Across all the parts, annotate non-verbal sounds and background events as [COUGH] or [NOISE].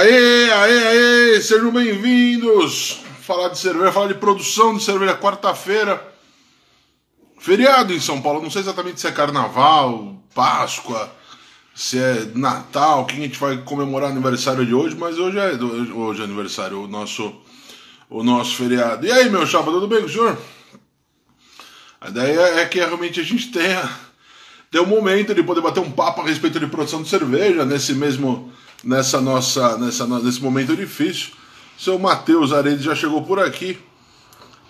Aê, aê, aê, sejam bem-vindos. Falar de cerveja, falar de produção de cerveja quarta-feira. Feriado em São Paulo, não sei exatamente se é carnaval, Páscoa, se é Natal, que a gente vai comemorar aniversário de hoje, mas hoje é hoje é aniversário, o nosso o nosso feriado. E aí, meu chapa, tudo bem com o senhor? A ideia é que realmente a gente tenha, tenha um momento de poder bater um papo a respeito de produção de cerveja nesse mesmo nessa nossa nessa nesse momento difícil. Seu Matheus Aredes já chegou por aqui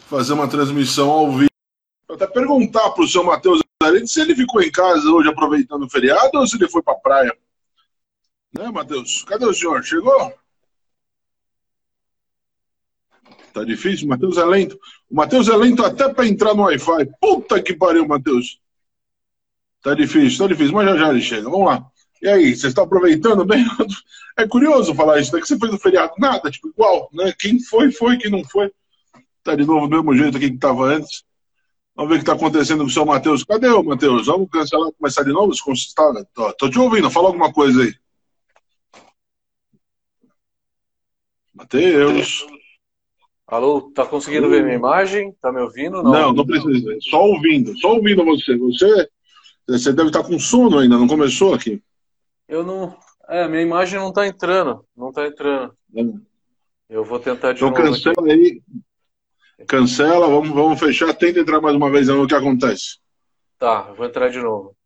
fazer uma transmissão ao vivo. Vou até perguntar para o seu Matheus Aredes se ele ficou em casa hoje aproveitando o feriado ou se ele foi para a praia. Né, Matheus? Cadê o senhor? Chegou? Tá difícil, Matheus é lento. O Matheus é lento até para entrar no Wi-Fi. Puta que pariu, Matheus. Tá difícil, tá difícil, mas já já ele chega. Vamos lá. E aí, vocês estão aproveitando bem? [LAUGHS] É curioso falar isso, né? Que você fez no feriado? Nada, tipo, igual, né? Quem foi, foi, quem não foi. Tá de novo do mesmo jeito aqui que estava antes. Vamos ver o que está acontecendo com o seu Matheus. Cadê o Matheus? Vamos cancelar, começar de novo? Tá, tô, tô te ouvindo, fala alguma coisa aí. Matheus. Alô, tá conseguindo ver minha imagem? Tá me ouvindo? Não, não, não precisa. Só ouvindo, só ouvindo você. Você, você deve estar com sono ainda, não começou aqui? Eu não. É, minha imagem não tá entrando. Não tá entrando. É. Eu vou tentar de então, novo. Então cancela aqui. aí. Cancela, vamos, vamos fechar. Tenta entrar mais uma vez, vamos ver o que acontece. Tá, eu vou entrar de novo.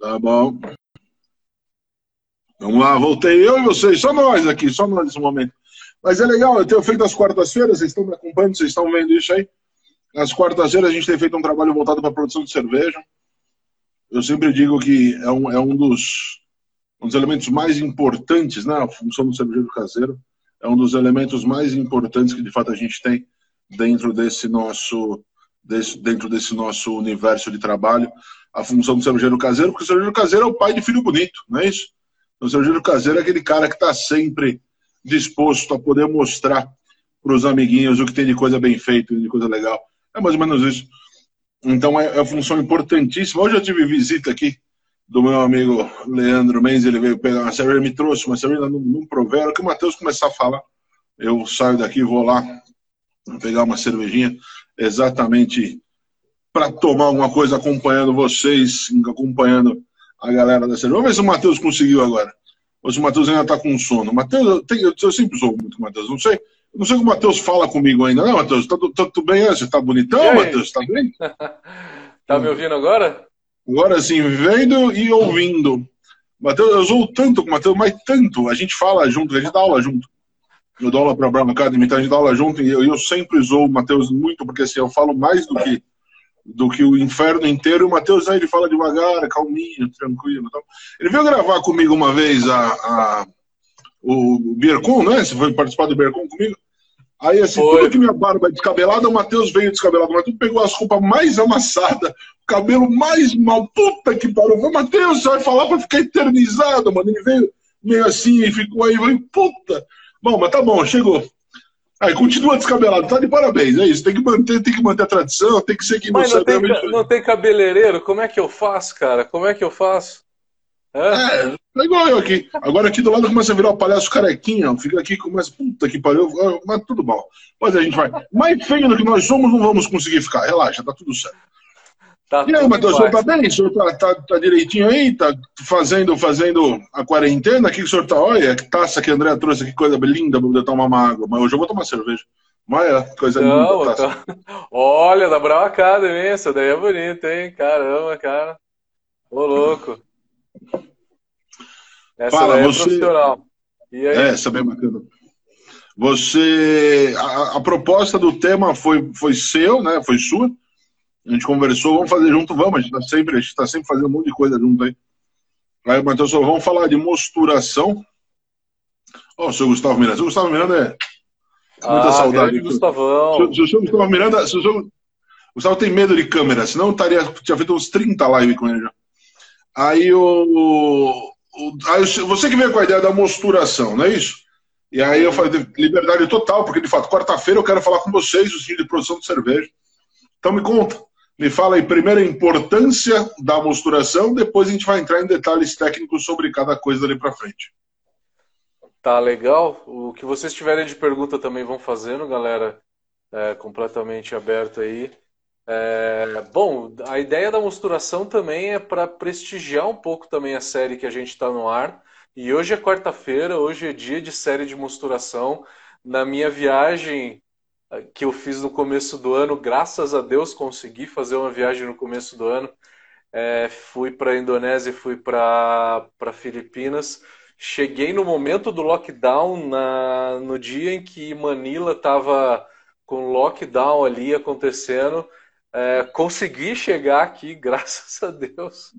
Tá bom. Vamos lá, voltei eu e vocês, só nós aqui, só nós nesse momento. Mas é legal, eu tenho feito as quartas-feiras, vocês estão me acompanhando, vocês estão vendo isso aí. Nas quartas-feiras a gente tem feito um trabalho voltado para a produção de cerveja. Eu sempre digo que é um, é um, dos, um dos elementos mais importantes, né? A função do cervejeiro caseiro é um dos elementos mais importantes que de fato a gente tem dentro desse nosso desse, dentro desse nosso universo de trabalho. A função do cervejeiro caseiro, porque o cervejeiro caseiro é o pai de filho bonito, não é isso? O cervejeiro caseiro é aquele cara que está sempre disposto a poder mostrar para os amiguinhos o que tem de coisa bem feita, de coisa legal. É mais ou menos isso. Então é, é uma função importantíssima. Hoje eu tive visita aqui do meu amigo Leandro Mendes, ele veio pegar uma cerveja, me trouxe uma cerveja num, num provero, que o Matheus começar a falar, eu saio daqui, vou lá pegar uma cervejinha, exatamente para tomar alguma coisa acompanhando vocês, acompanhando a galera da cerveja. Vamos ver se o Matheus conseguiu agora ou se o Matheus ainda está com sono. Matheus, eu, tenho, eu, sempre sou muito com o Matheus, não sei. Não sei como o Matheus fala comigo ainda. Não, Matheus, tá, tá tudo bem? Você tá bonitão, Matheus? Tá bem? [LAUGHS] tá me ouvindo agora? Agora sim, vendo e ouvindo. Matheus, eu sou tanto com o Matheus, mas tanto. A gente fala junto, a gente dá aula junto. Eu dou aula para a Brown Academy, então a gente dá aula junto e eu, eu sempre zoo o Matheus muito, porque assim, eu falo mais do que do que o inferno inteiro. O Matheus aí ele fala devagar, calminho, tranquilo. Então. Ele veio gravar comigo uma vez a, a o Biercon, né? Você foi participar do Biercon comigo? Aí, assim, foi. tudo que minha barba é descabelada, o Matheus veio descabelado. O Matheus pegou as roupas mais amassadas, o cabelo mais mal. Puta que pariu. Falei, Matheus, você vai falar pra ficar eternizado, mano. Ele veio meio assim e ficou aí. Falei, puta. Bom, mas tá bom, chegou. Aí continua descabelado, tá de parabéns, é isso. Tem que manter, tem que manter a tradição, tem que seguir Mas não tem, não tem cabeleireiro, como é que eu faço, cara? Como é que eu faço? É, é, é igual eu aqui. Agora aqui do lado começa a virar o palhaço carequinha, fica aqui começa, puta que pariu, mas tudo bom. Mas a gente vai. Mais feio do que nós somos, não vamos conseguir ficar. Relaxa, tá tudo certo. Tá e aí, Matheus, o senhor tá bem? O senhor tá, tá, tá, direitinho aí? Tá fazendo, fazendo a quarentena? Aqui que o senhor tá? Olha, que taça que a André trouxe, que coisa linda pra poder tomar uma água. Mas hoje eu vou tomar cerveja. Mas é, coisa Não, linda. Tá... [LAUGHS] Olha, da Brava Academy, hein? Essa daí é bonita, hein? Caramba, cara. Ô, louco. Essa Fala, é você... profissional. E aí? É, essa é bem bacana. Você. A, a proposta do tema foi, foi seu, né? Foi sua. A gente conversou, vamos fazer junto, vamos, a gente está sempre, a gente tá sempre fazendo um monte de coisa junto aí. Aí, Matheus, vamos falar de mosturação. Ó, oh, o seu Gustavo Miranda. O seu Gustavo Miranda é. Muita ah, saudade. Gustavão. Se, o seu Gustavo Miranda. Se o seu... Gustavo tem medo de câmera, senão estaria, tinha feito uns 30 lives com ele já. Aí o. o você que veio com a ideia da mosturação, não é isso? E aí eu falei, liberdade total, porque de fato, quarta-feira eu quero falar com vocês, os times de produção de cerveja. Então me conta. Me fala aí primeiro a importância da mosturação, depois a gente vai entrar em detalhes técnicos sobre cada coisa dali para frente. Tá legal. O que vocês tiverem de pergunta também vão fazendo, galera. É, completamente aberto aí. É, bom, a ideia da mosturação também é para prestigiar um pouco também a série que a gente está no ar. E hoje é quarta-feira, hoje é dia de série de mosturação. Na minha viagem eh, que eu fiz no começo do ano, graças a Deus consegui fazer uma viagem no começo do ano. É, fui para a Indonésia fui para Filipinas. Cheguei no momento do lockdown, na, no dia em que Manila estava com lockdown ali acontecendo. É, consegui chegar aqui, [LAUGHS] graças a Deus.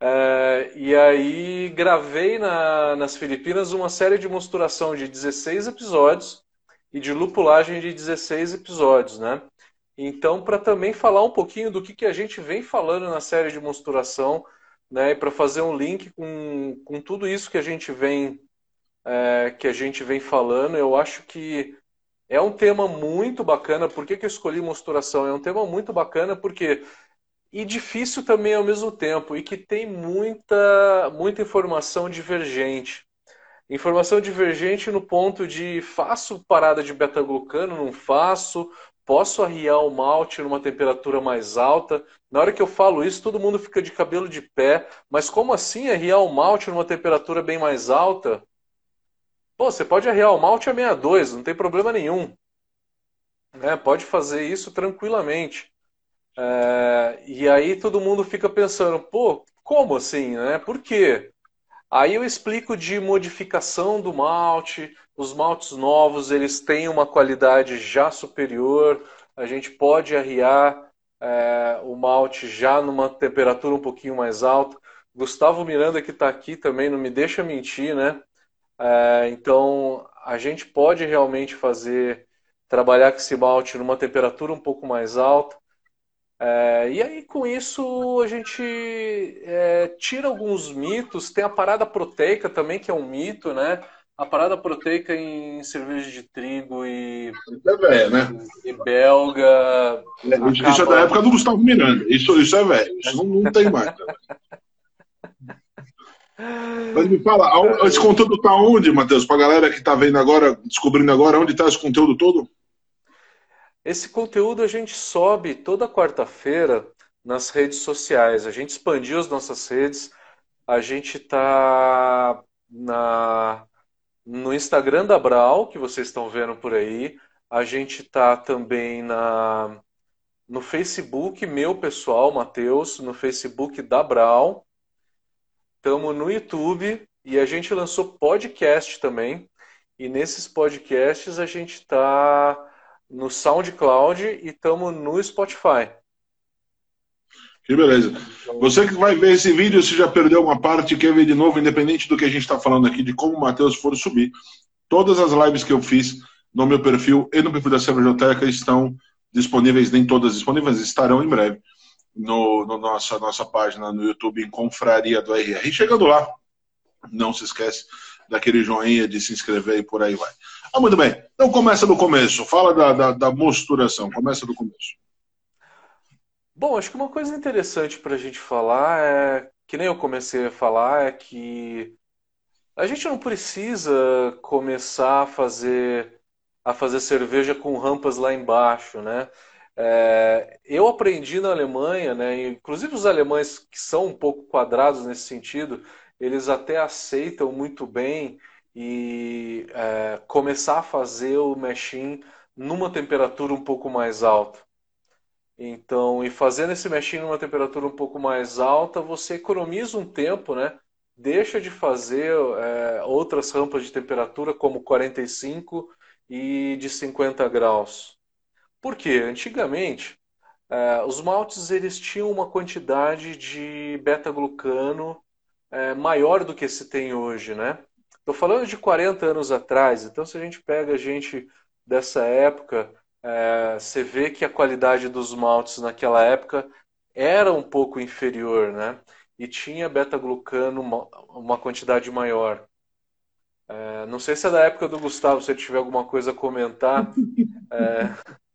É, e aí gravei na, nas Filipinas uma série de mosturação de 16 episódios e de lupulagem de 16 episódios, né? Então, para também falar um pouquinho do que, que a gente vem falando na série de mosturação, né? Para fazer um link com, com tudo isso que a gente vem é, que a gente vem falando, eu acho que é um tema muito bacana. Por que, que eu escolhi mosturação? É um tema muito bacana porque e difícil também ao mesmo tempo e que tem muita muita informação divergente. Informação divergente no ponto de faço parada de beta-glucano, não faço, posso arriar o malte numa temperatura mais alta. Na hora que eu falo isso, todo mundo fica de cabelo de pé. Mas como assim arriar o malte numa temperatura bem mais alta? Pô, você pode arriar o malte a 62, não tem problema nenhum. É, pode fazer isso tranquilamente. É, e aí todo mundo fica pensando, pô, como assim, né? Por quê? Aí eu explico de modificação do malte. Os maltes novos eles têm uma qualidade já superior. A gente pode arriar é, o malte já numa temperatura um pouquinho mais alta. Gustavo Miranda que está aqui também não me deixa mentir, né? É, então, a gente pode realmente fazer, trabalhar com esse malte numa temperatura um pouco mais alta. É, e aí, com isso, a gente é, tira alguns mitos. Tem a parada proteica também, que é um mito, né? A parada proteica em cerveja de trigo e, é né? e belga. É, acaba... Isso é da época do Gustavo Miranda. Isso, isso é velho. Isso não, não tem mais. Mas me fala, esse conteúdo está onde, Matheus? Para a galera que está vendo agora, descobrindo agora, onde está esse conteúdo todo? Esse conteúdo a gente sobe toda quarta-feira nas redes sociais. A gente expandiu as nossas redes. A gente está na no Instagram da Brau, que vocês estão vendo por aí. A gente está também na no Facebook, meu pessoal, Matheus, no Facebook da Brau. Estamos no YouTube e a gente lançou podcast também. E nesses podcasts a gente está no SoundCloud e estamos no Spotify. Que beleza. Você que vai ver esse vídeo, se já perdeu uma parte quer ver de novo, independente do que a gente está falando aqui, de como o Matheus for subir, todas as lives que eu fiz no meu perfil e no perfil da Cervejoteca estão disponíveis, nem todas disponíveis, estarão em breve no, no nossa, nossa página no YouTube em Confraria do RR. E chegando lá, não se esquece daquele joinha de se inscrever e por aí vai. Ah, muito bem. Então começa do começo. Fala da, da, da mosturação. Começa do começo. Bom, acho que uma coisa interessante para a gente falar é que nem eu comecei a falar é que a gente não precisa começar a fazer a fazer cerveja com rampas lá embaixo, né? É, eu aprendi na Alemanha, né? Inclusive os alemães que são um pouco quadrados nesse sentido, eles até aceitam muito bem e é, começar a fazer o machine numa temperatura um pouco mais alta. Então, e fazendo esse machine numa temperatura um pouco mais alta, você economiza um tempo, né? Deixa de fazer é, outras rampas de temperatura como 45 e de 50 graus. Por quê? Antigamente, é, os maltes eles tinham uma quantidade de beta-glucano é, maior do que se tem hoje, né? Estou falando de 40 anos atrás, então se a gente pega a gente dessa época, é, você vê que a qualidade dos maltes naquela época era um pouco inferior, né? E tinha beta-glucano uma, uma, quantidade maior. É, não sei se é da época do Gustavo, se ele tiver alguma coisa a comentar. É, [LAUGHS]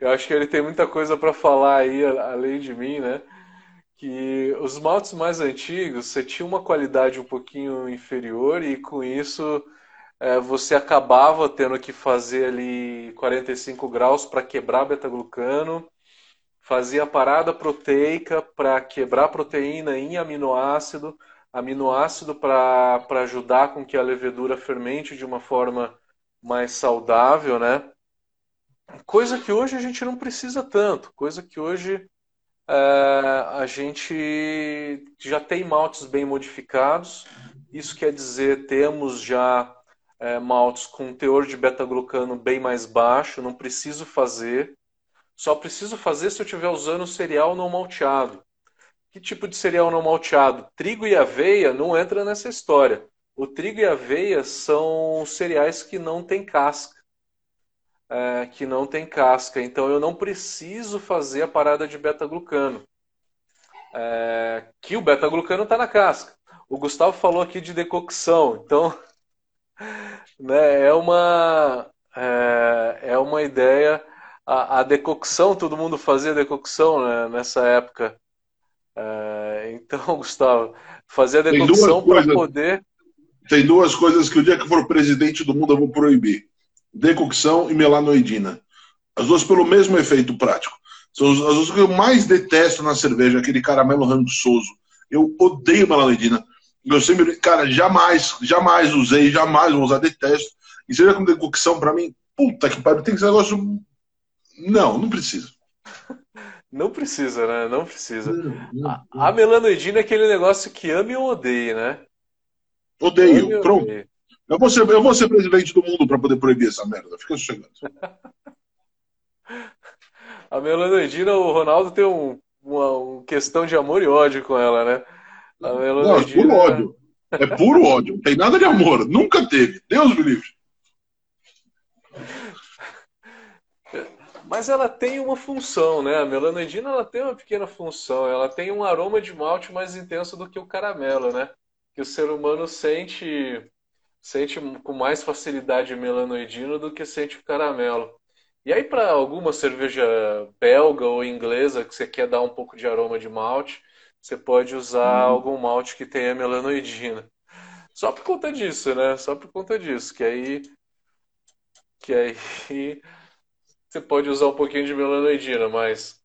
eu acho que ele tem muita coisa para falar aí, além de mim, né? Que os maltes mais antigos, você tinha uma qualidade um pouquinho inferior e com isso é, você acabava tendo que fazer ali 45 graus para quebrar beta-glucano, fazia a parada proteica para quebrar proteína em aminoácido, aminoácido para ajudar com que a levedura fermente de uma forma mais saudável, né? Coisa que hoje a gente não precisa tanto, coisa que hoje é, a gente já tem maltes bem modificados. Isso quer dizer, temos já é, maltes com teor de beta-glucano bem mais baixo, não preciso fazer. Só preciso fazer se eu estiver usando cereal não malteado. Que tipo de cereal não malteado? Trigo e aveia não entra nessa história. O trigo e aveia são cereais que não têm casca. É, que não tem casca. Então eu não preciso fazer a parada de beta-glucano. É, que o beta-glucano está na casca. O Gustavo falou aqui de decocção. Então, [LAUGHS] né, é uma é, é uma ideia. A, a, decocção, todo mundo fazia decocção né, nessa época. É, então, [LAUGHS] Gustavo, fazer a decocção para poder tem duas coisas que o dia que for presidente do mundo eu vou proibir: decocção e melanoidina. As duas pelo mesmo efeito prático. São as duas que eu mais detesto na cerveja, aquele caramelo rançoso. Eu odeio melanoidina. Eu sempre, cara, jamais, jamais usei, jamais vou usar, detesto. E seja com decocção, para mim, puta que pariu, tem que ser negócio. Não, não precisa. [LAUGHS] Não precisa, né? Não precisa. Não, não, não. A, melanoidina é aquele negócio que ama ou odeia, né? Odeio. Pronto. Eu vou, ser, eu vou ser presidente do mundo para poder proibir essa merda. Fica chegando. [LAUGHS] A Melanoidina, o Ronaldo tem um, uma, uma, questão de amor e ódio com ela, né? A Não, é puro ódio. É puro ódio. Não tem nada de amor. Nunca teve. Deus me livre. Mas ela tem uma função, né? A melanoidina ela tem uma pequena função. Ela tem um aroma de malte mais intenso do que o caramelo, né? que o ser humano sente sente com mais facilidade melanoidino do que sente o caramelo. E aí, para alguma cerveja belga ou inglesa que você quer dar um pouco de aroma de malte, você pode usar uhum. algum malte que tenha melanoidina. Só por conta disso, né? Só por conta disso. Que aí. Que aí. [LAUGHS] Você pode usar um pouquinho de melanoidina, mas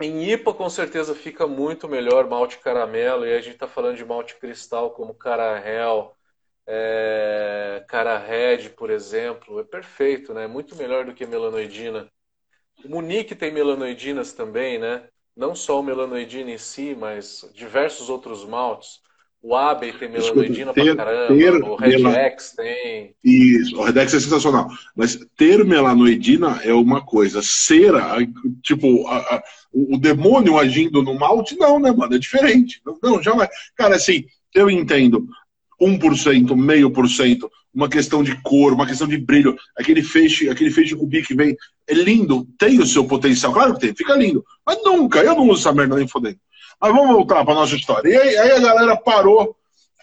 em IPA, com certeza, fica muito melhor malte caramelo, e a gente está falando de malte cristal como Carahel, é, Cara Red, por exemplo, é perfeito, né? Muito melhor do que melanoidina. O Munique tem melanoidinas também, né? Não só o melanoidina em si, mas diversos outros maltes. O Abbey tem melanoidina ter, pra caramba, ter o Red X tem. Isso, o Red X é sensacional. Mas ter melanoidina é uma coisa. Cera, tipo, a, a, o, o, demônio agindo no malte, não, né, mano? É diferente. Não, não jamais. Cara, assim, eu entendo. 1%, meio por cento, uma questão de cor, uma questão de brilho, aquele feixe, aquele feixe rubi que vem, é lindo, tem o seu potencial, claro que tem, fica lindo, mas nunca, eu não uso essa merda nem fodendo. Mas vamos voltar para nossa história. E aí, aí, a galera parou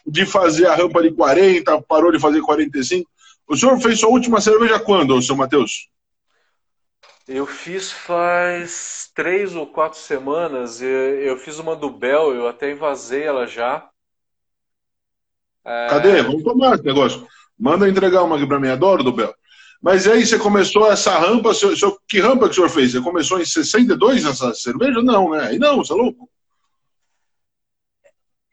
de fazer a rampa de 40, parou de fazer 45. O senhor fez sua última cerveja quando, senhor Matheus? Eu fiz faz três ou quatro semanas. Eu fiz uma do Bel, eu até invasei ela já. É... Cadê? Vamos tomar esse negócio. Manda entregar uma aqui para mim, adoro do Bel. Mas aí você começou essa rampa, que rampa que o senhor fez? Você começou em 62 essa cerveja? Não, né? Aí não, você é louco.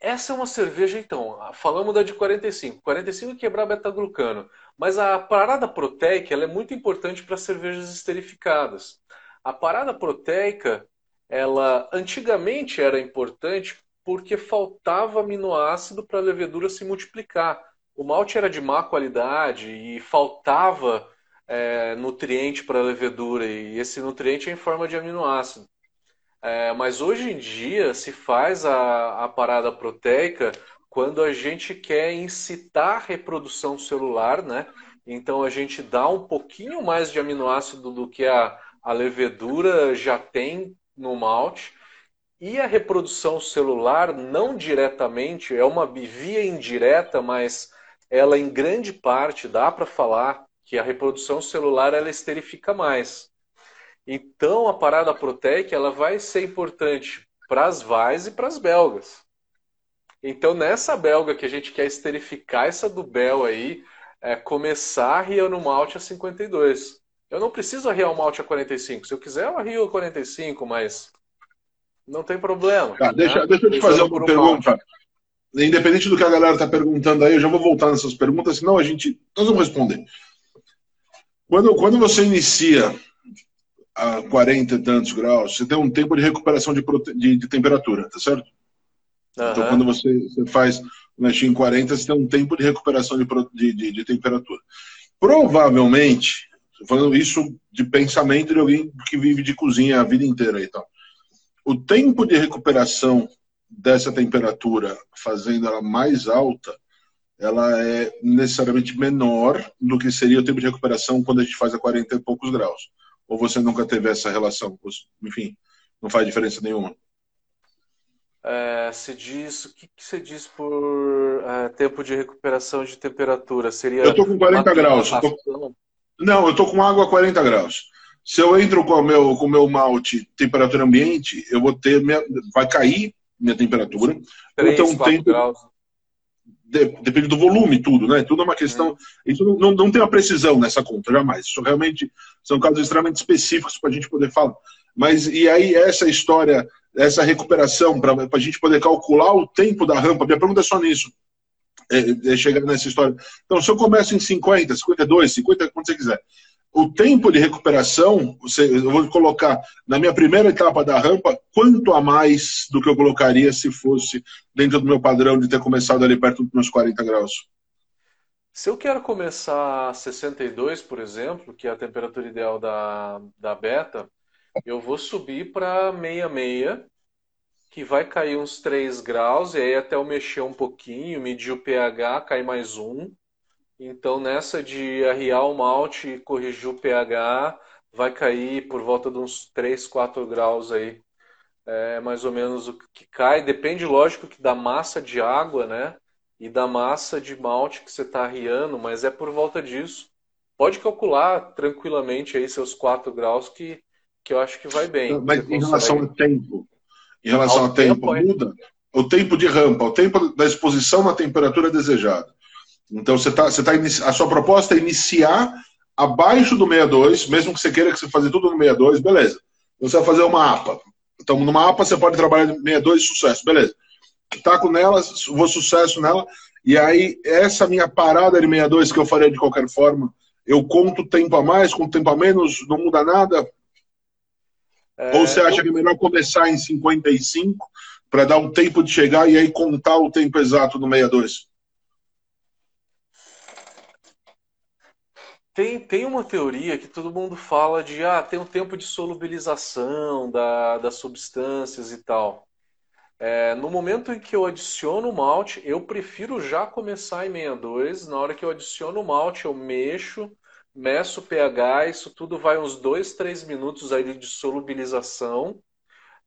Essa é uma cerveja, então. Falamos da de 45. 45 é quebrar beta-glucano. Mas a parada proteica ela é muito importante para cervejas esterificadas. A parada proteica, ela antigamente era importante porque faltava aminoácido para a levedura se multiplicar. O malte era de má qualidade e faltava é, nutriente para a levedura, e esse nutriente é em forma de aminoácido. É, mas hoje em dia se faz a, a parada proteica quando a gente quer incitar a reprodução celular, né? Então a gente dá um pouquinho mais de aminoácido do que a, a levedura já tem no malte. E a reprodução celular, não diretamente, é uma via indireta, mas ela em grande parte dá para falar que a reprodução celular ela esterifica mais. Então, a parada proteica ela vai ser importante para as vais e para as belgas. Então, nessa belga que a gente quer esterificar essa do Bel aí, é começar arriando o malte a 52. Eu não preciso arriar o malte a 45. Se eu quiser, eu arrio a 45, mas não tem problema. Tá, deixa, né? deixa eu te fazer uma pergunta. Independente do que a galera está perguntando aí, eu já vou voltar nessas perguntas, senão a gente. Nós vamos responder. Quando, quando você inicia a 40 e tantos graus, você tem um tempo de recuperação de, de, de temperatura, tá certo? Uhum. Então, quando você, você faz mexer em 40, você tem um tempo de recuperação de, de, de temperatura. Provavelmente, falando isso de pensamento de alguém que vive de cozinha a vida inteira e tal. O tempo de recuperação dessa temperatura, fazendo ela mais alta, ela é necessariamente menor do que seria o tempo de recuperação quando a gente faz a 40 e poucos graus. Ou você nunca teve essa relação? Enfim, não faz diferença nenhuma. É, se diz, o que, que você diz por é, tempo de recuperação de temperatura? Seria eu estou com 40 graus. Tô... Não, eu estou com água a 40 graus. Se eu entro com o meu, com o meu malte temperatura ambiente, eu vou ter minha, vai cair minha temperatura. 3, então, 4 tempo, graus. De, depende do volume, tudo, né? Tudo é uma questão. Hum. Isso não, não, não tem uma precisão nessa conta, jamais. Isso realmente são casos extremamente específicos para a gente poder falar. Mas e aí, essa história essa recuperação, para a gente poder calcular o tempo da rampa. Minha pergunta é só nisso. É, é chegar nessa história. Então, se eu começo em 50, 52, 50, quando você quiser, o tempo de recuperação, eu vou colocar na minha primeira etapa da rampa, quanto a mais do que eu colocaria se fosse dentro do meu padrão de ter começado ali perto dos meus 40 graus? Se eu quero começar a 62, por exemplo, que é a temperatura ideal da, da beta, eu vou subir para 66, que vai cair uns 3 graus, e aí até eu mexer um pouquinho, medir o pH, cai mais um. Então nessa de arriar o malte e corrigir o pH, vai cair por volta de uns 3, 4 graus aí. É mais ou menos o que cai. Depende, lógico, que da massa de água, né? E da massa de malte que você está arriando, mas é por volta disso. Pode calcular tranquilamente aí seus 4 graus que que eu acho que vai bem. Mas em relação ao tempo, em relação ao, tempo, tempo, muda o tempo de rampa, o tempo da exposição na temperatura desejada. Então você tá, você tá a sua proposta é iniciar abaixo do 62, mesmo que você queira que você fazer tudo no 62, beleza. Você vai fazer uma APA. Então, numa APA você pode trabalhar 62 sucesso, beleza. Taco nela, vou sucesso nela, e aí essa minha parada de 62 que eu faria de qualquer forma, eu conto tempo a mais, conto tempo a menos, não muda nada, é, Ou você acha que é melhor começar em 55 para dar um tempo de chegar e aí contar o tempo exato no 62? Tem, tem uma teoria que todo mundo fala de ah, tem um tempo de solubilização da, das substâncias e tal. É, no momento em que eu adiciono o malte, eu prefiro já começar em 62. Na hora que eu adiciono o malte, eu mexo meço o pH, isso tudo vai uns 2, 3 minutos aí de solubilização.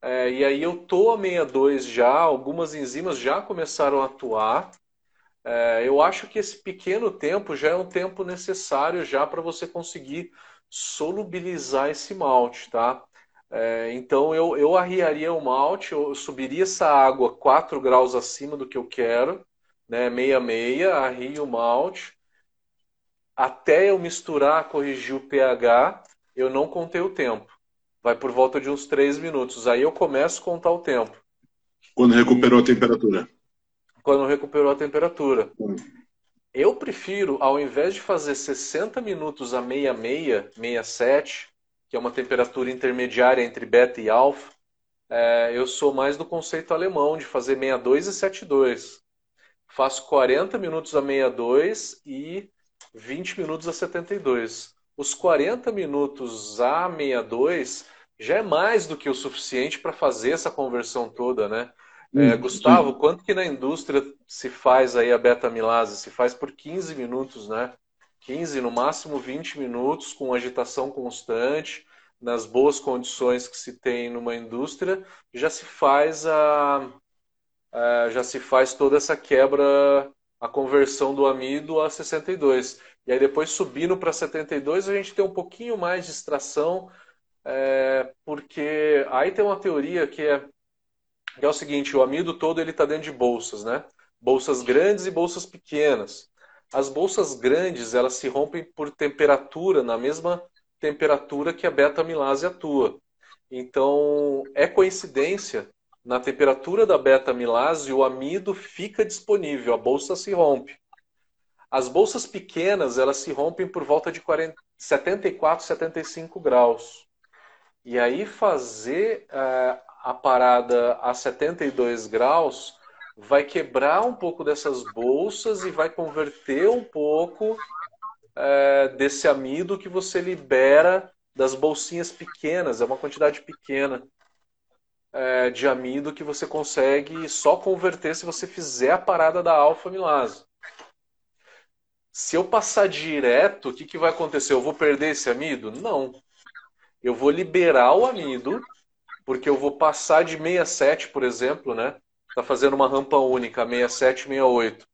É, e aí eu tô a 62 já, algumas enzimas já começaram a atuar. É, eu acho que esse pequeno tempo já é um tempo necessário já para você conseguir solubilizar esse malte, tá? É, então eu, eu arriaria o malte, eu subiria essa água 4 graus acima do que eu quero, né? Meia meia, arrio o malte, até eu misturar, corrigir o pH, eu não contei o tempo. Vai por volta de uns 3 minutos. Aí eu começo a contar o tempo. Quando recuperou a temperatura. Quando recuperou a temperatura. Hum. Eu prefiro, ao invés de fazer 60 minutos a 66, 67, que é uma temperatura intermediária entre beta e alfa, é, eu sou mais do conceito alemão de fazer 62 e 72. Faço 40 minutos a 62 e 20 minutos a 72. Os 40 minutos a 62 já é mais do que o suficiente para fazer essa conversão toda, né? É, Gustavo, quanto que na indústria se faz aí a beta-amilase? Se faz por 15 minutos, né? 15, no máximo 20 minutos, com agitação constante, nas boas condições que se tem numa indústria, já se faz a, a já se faz toda essa quebra a conversão do amido a 62. E aí depois subindo para 72 a gente tem um pouquinho mais de extração, é, porque aí tem uma teoria que é, que é o seguinte, o amido todo ele está dentro de bolsas, né? Bolsas grandes e bolsas pequenas. As bolsas grandes, elas se rompem por temperatura, na mesma temperatura que a beta-amilase atua. Então, é coincidência, na temperatura da beta-amilase, o amido fica disponível, a bolsa se rompe. As bolsas pequenas, elas se rompem por volta de 40, 74, 75 graus. E aí fazer uh, a parada a 72 graus vai quebrar um pouco dessas bolsas e vai converter um pouco é, desse amido que você libera das bolsinhas pequenas, é uma quantidade pequena é, de amido que você consegue só converter se você fizer a parada da alfa-amilase. Se eu passar direto, o que, que vai acontecer? Eu vou perder esse amido? Não. Eu vou liberar o amido, porque eu vou passar de 67, por exemplo, né? está fazendo uma rampa única, 67, 68.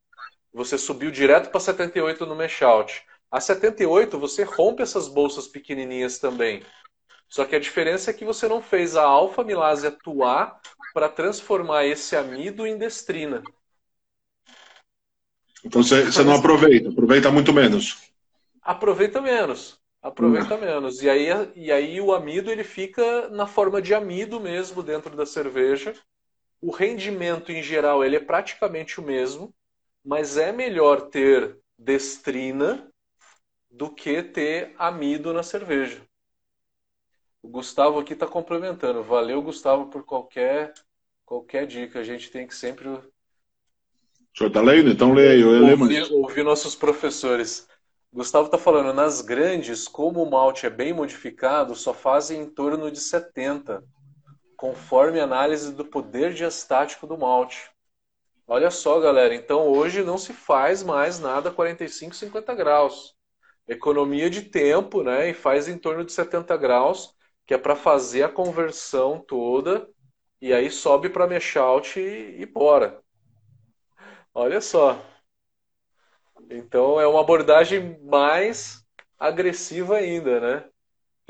Você subiu direto para 78 no mesh out. A 78 você rompe essas bolsas pequenininhas também. Só que a diferença é que você não fez a alfa-milase atuar para transformar esse amido em destrina. Então você não aproveita, aproveita muito menos. Aproveita menos, aproveita menos. E aí, e aí o amido ele fica na forma de amido mesmo dentro da cerveja o rendimento em geral ele é praticamente o mesmo, mas é melhor ter destrina do que ter amido na cerveja. O Gustavo aqui está complementando. Valeu, Gustavo, por qualquer qualquer dica. A gente tem que sempre. O senhor está lendo? Então leia aí. Eu ouvir, ouvir nossos professores. Gustavo está falando, nas grandes, como o malte é bem modificado, só fazem em torno de 70 conforme análise do poder diastático do malte. Olha só, galera, então hoje não se faz mais nada a 45, 50 graus. Economia de tempo, né? E faz em torno de 70 graus, que é para fazer a conversão toda, e aí sobe para meshout e, e bora. Olha só. Então é uma abordagem mais agressiva ainda, né?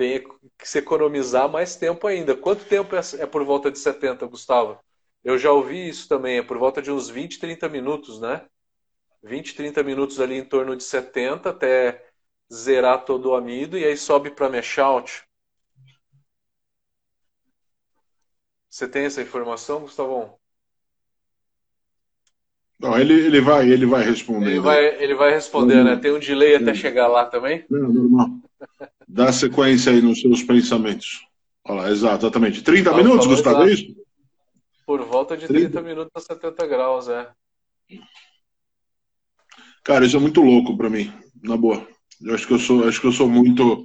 tem que se economizar mais tempo ainda. Quanto tempo é, é por volta de 70, Gustavo? Eu já ouvi isso também, é por volta de uns 20, 30 minutos, né? 20, 30 minutos ali em torno de 70 até zerar todo o amido e aí sobe para mesh out. Você tem essa informação, Gustavão? Não, ele, ele vai, ele vai responder. Ele vai, ele vai responder, né? Tem um delay até chegar lá também? Não, normal. Dá sequência aí nos seus pensamentos. Olha lá, exatamente. 30 minutos, Gustavo, é isso? Por volta de 30, 30 minutos a 70 graus, é. Cara, isso é muito louco para mim, na boa. Eu acho que eu sou, acho que eu sou muito.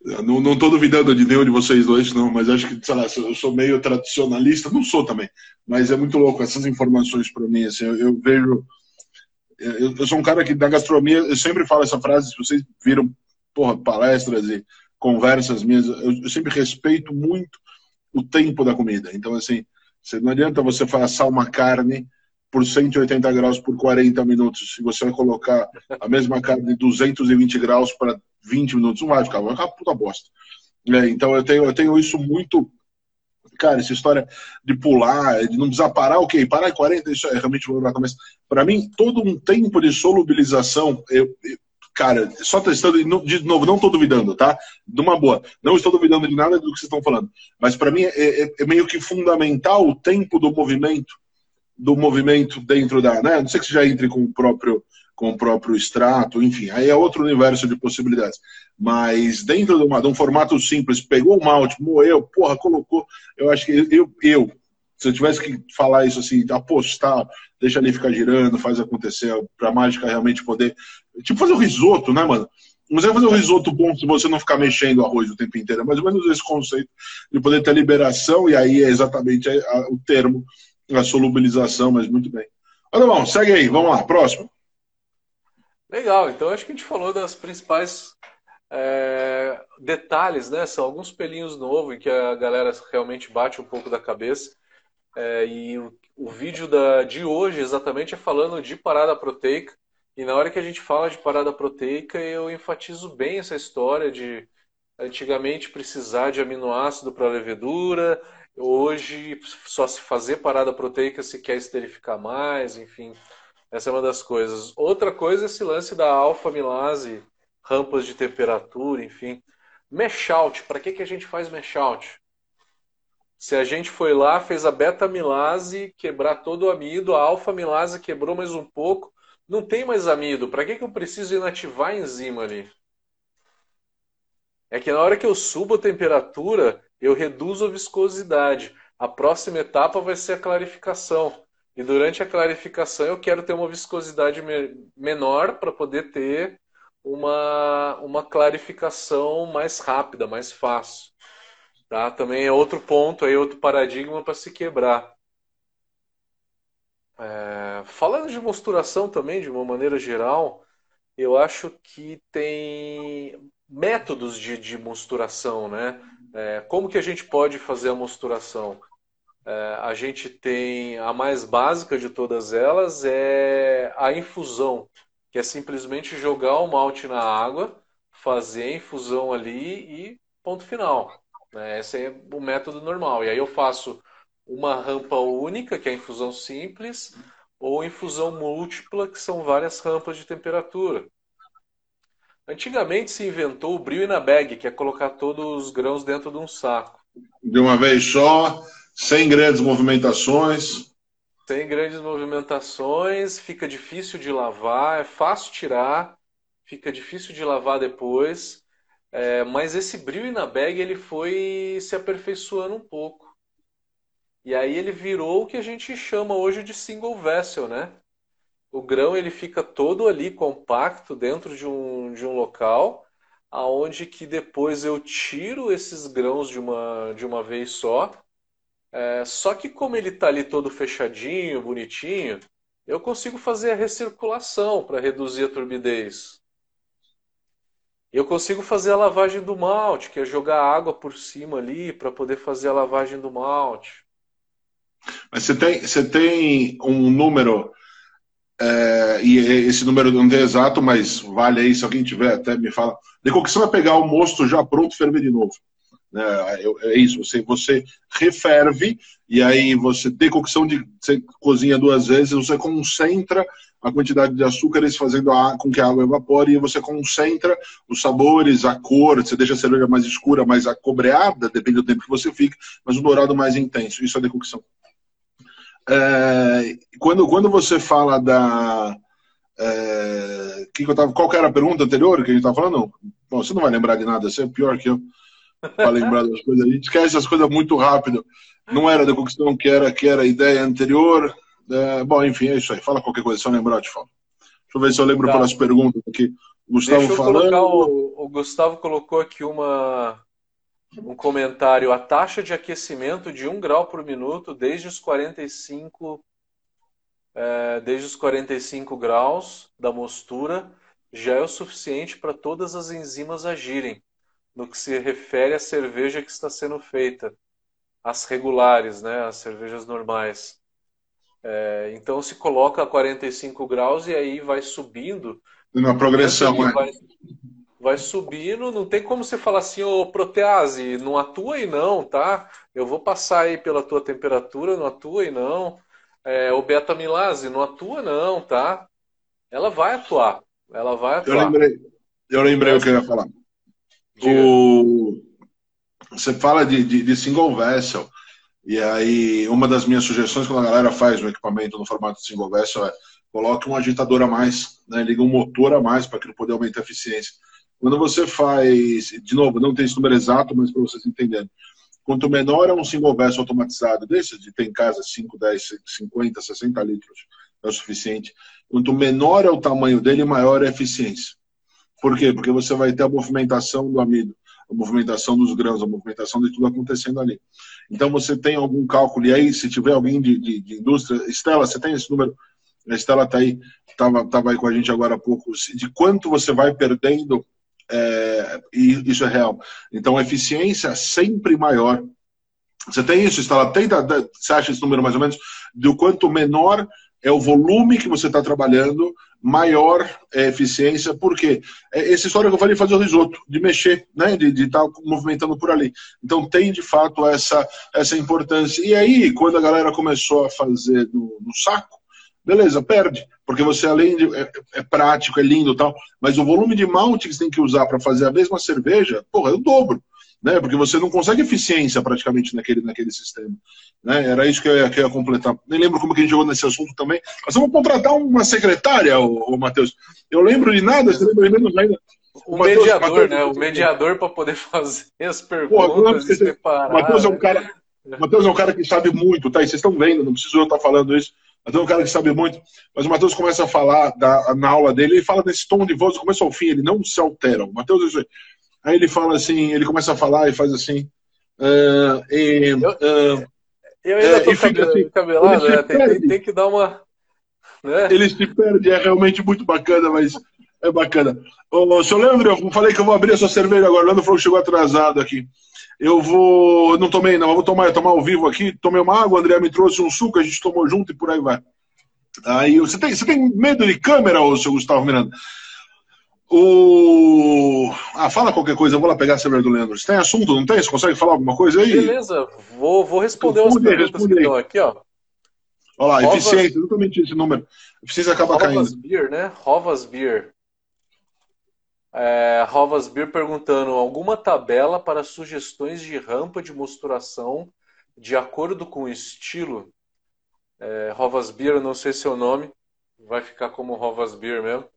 Não, não tô duvidando de nenhum de vocês dois, não, mas acho que, sei lá, eu sou meio tradicionalista, não sou também, mas é muito louco essas informações para mim. Assim, eu, eu vejo. Eu, eu, sou um cara que da gastronomia, eu sempre falo essa frase, se vocês viram porra, palestras e conversas minhas, eu, eu sempre respeito muito o tempo da comida. Então, assim, não adianta você assar uma carne por 180 graus por 40 minutos. Se você vai colocar a mesma carne de 220 graus para 20 minutos, não vai ficar, vai ficar puta bosta. É, então eu tenho, eu tenho isso muito. Cara, essa história de pular, de não precisar parar, ok, parar em 40, isso é realmente problemático, mas para mim, todo um tempo de solubilização, eu, eu cara, só testando, de novo, não estou duvidando, tá? De uma boa. Não estou duvidando de nada do que vocês estão falando. Mas para mim é, é, é, meio que fundamental o tempo do movimento, do movimento dentro da. Né? Não sei que você já entre com o próprio com o próprio extrato, enfim, aí é outro universo de possibilidades. Mas dentro de, uma, de um formato simples, pegou o malte, moeu, porra, colocou. Eu acho que eu, eu se eu tivesse que falar isso assim, apostar, deixa ali ficar girando, faz acontecer, para a mágica realmente poder. Tipo fazer o risoto, né, mano? Você vai fazer um risoto bom se você não ficar mexendo o arroz o tempo inteiro. É mais ou menos esse conceito de poder ter liberação, e aí é exatamente o termo, a solubilização, mas muito bem. Olha, bom, segue aí, vamos lá, próximo. Legal, então acho que a gente falou das principais é, detalhes, né? São alguns pelinhos novos em que a galera realmente bate um pouco da cabeça. É, e o, o vídeo da, de hoje exatamente é falando de parada proteica. E na hora que a gente fala de parada proteica, eu enfatizo bem essa história de antigamente precisar de aminoácido para levedura, hoje só se fazer parada proteica se quer esterificar mais, enfim. Essa é uma das coisas. Outra coisa é esse lance da alfa-milase, rampas de temperatura, enfim. Mesh out, para que, que a gente faz mesh out? Se a gente foi lá, fez a beta-milase quebrar todo o amido, a alfa-milase quebrou mais um pouco, não tem mais amido. Para que, que eu preciso inativar a enzima ali? É que na hora que eu subo a temperatura, eu reduzo a viscosidade. A próxima etapa vai ser a clarificação. E durante a clarificação eu quero ter uma viscosidade menor para poder ter uma, uma clarificação mais rápida, mais fácil. Tá? Também é outro ponto, aí, outro paradigma para se quebrar. É, falando de mosturação também, de uma maneira geral, eu acho que tem métodos de, de mosturação, né? É, como que a gente pode fazer a mosturação? É, a gente tem a mais básica de todas elas é a infusão, que é simplesmente jogar o malte na água, fazer a infusão ali e ponto final. Né? Esse é o método normal. E aí eu faço uma rampa única, que é a infusão simples, ou infusão múltipla, que são várias rampas de temperatura. Antigamente se inventou o brio na bag, que é colocar todos os grãos dentro de um saco. De uma vez só, sem grandes movimentações. Sem grandes movimentações, fica difícil de lavar, é fácil tirar, fica difícil de lavar depois. É, mas esse brilho na bag ele foi se aperfeiçoando um pouco. E aí ele virou o que a gente chama hoje de single vessel, né? O grão ele fica todo ali compacto dentro de um, de um local, aonde que depois eu tiro esses grãos de uma, de uma vez só é, só que como ele está ali todo fechadinho, bonitinho, eu consigo fazer a recirculação para reduzir a turbidez. Eu consigo fazer a lavagem do malte, que é jogar água por cima ali para poder fazer a lavagem do malte. Mas você tem, você tem um número, é, e esse número não é exato, mas vale aí, se alguém tiver, até me fala. De que você vai pegar o mosto já pronto e ferver de novo. Né? É isso, você, você referve e aí você decocção de você cozinha duas vezes, você concentra a quantidade de açúcares fazendo a, com que a água evapore e você concentra os sabores, a cor, você deixa a cerveja mais escura, mais acobreada, depende do tempo que você fica, mas o dourado mais intenso. Isso é decocção. É, quando, quando você fala da. É, que que eu tava, qual que era a pergunta anterior que a gente estava falando? Bom, você não vai lembrar de nada, você é pior que eu para lembrar das coisas. A gente esquece as coisas muito rápido. Não era da Conquistão que era, que era a ideia anterior. É, bom, enfim, é isso aí. Fala qualquer coisa, se eu lembrar, eu te falo. Deixa eu ver se eu lembro tá. pelas perguntas aqui. Gustavo Deixa eu falando. O, o, Gustavo colocou aqui uma, um comentário. A taxa de aquecimento de 1 grau por minuto desde os 45, é, desde os 45 graus da mostura já é o suficiente para todas as enzimas agirem no que se refere à cerveja que está sendo feita, as regulares, né, as cervejas normais. É, então se coloca a 45 graus e aí vai subindo. Na progressão, né? Vai, vai, subindo, não tem como você falar assim, ô protease, não atua aí não, tá? Eu vou passar aí pela tua temperatura, não atua aí não. É, o beta-milase, não atua não, tá? Ela vai atuar, ela vai atuar. Eu lembrei, eu lembrei o que eu ia falar. O... Você fala de, de, de, single vessel, e aí uma das minhas sugestões quando a galera faz um equipamento no formato de single vessel é coloque um agitador a mais, né? liga um motor a mais para que ele poder aumentar a eficiência. Quando você faz, de novo, não tem esse número exato, mas para vocês entenderem, quanto menor é um single vessel automatizado desse, de ter em casa 5, 10, 50, 60 litros, é o suficiente. Quanto menor é o tamanho dele, maior é a eficiência. Por quê? Porque você vai ter a movimentação do amido, a movimentação dos grãos, a movimentação de tudo acontecendo ali. Então você tem algum cálculo, e aí se tiver alguém de, de, de indústria, Estela, você tem esse número? A Estela está aí, estava tava aí com a gente agora há pouco, de quanto você vai perdendo, é, isso é real. Então a eficiência sempre maior. Você tem isso, Estela? Tem, você acha esse número mais ou menos? Do quanto menor é o volume que você está trabalhando, maior é, eficiência, porque é, essa história que eu falei fazer o risoto, de mexer, né, de estar tá movimentando por ali. Então tem de fato essa, essa importância. E aí, quando a galera começou a fazer no, no saco, beleza, perde. Porque você, além de. É, é prático, é lindo tal, mas o volume de malte que você tem que usar para fazer a mesma cerveja, porra, é o dobro. Né? Porque você não consegue eficiência praticamente naquele, naquele sistema. Né? Era isso que eu, ia, que eu ia completar. Nem lembro como que a gente jogou nesse assunto também. Mas vamos contratar uma secretária, o, o Matheus. Eu lembro de nada, você lembra menos ainda. O, o Mateus, mediador, Mateus, né? O [LAUGHS] mediador para poder fazer as perguntas Porra, e separar. Matheus é um cara. Matheus é um cara que sabe muito, tá? E vocês estão vendo, não preciso eu estar falando isso. Matheus é um cara que sabe muito. Mas o Matheus começa a falar da, na aula dele, ele fala nesse tom de voz do começo ao fim, ele não se altera. O Matheus é aí. Ele fala assim, ele começa a falar e faz assim. Uh, e, uh, eu ainda tô cabelo, assim, cabelado, né? tem, tem, tem, que dar uma. Né? Ele se perde, é realmente muito bacana, mas é bacana. Ô, seu Leandro, eu falei que eu vou abrir a sua cerveja agora. O Leandro falou que chegou atrasado aqui. Eu vou. Não tomei, não. Eu vou tomar, tomar ao vivo aqui. Tomei uma água, o André me trouxe um suco, a gente tomou junto e por aí vai. Aí, você tem, você tem medo de câmera, ô, seu Gustavo Miranda? O... Ah, fala qualquer coisa, eu vou lá pegar a cerveja do Leandro. Você tem assunto, não tem? Você consegue falar alguma coisa aí? Beleza, vou, vou responder umas perguntas que estão aqui, ó. Olha lá, Rovas... eficiência, exatamente esse número. Eficiência acaba Rovas caindo. Beer, né? Rovas Beer. É, Rovas Beer perguntando alguma tabela para sugestões de rampa de mosturação de acordo com o estilo. É, Rovas Beer, não sei seu nome, vai ficar como Rovas Beer mesmo.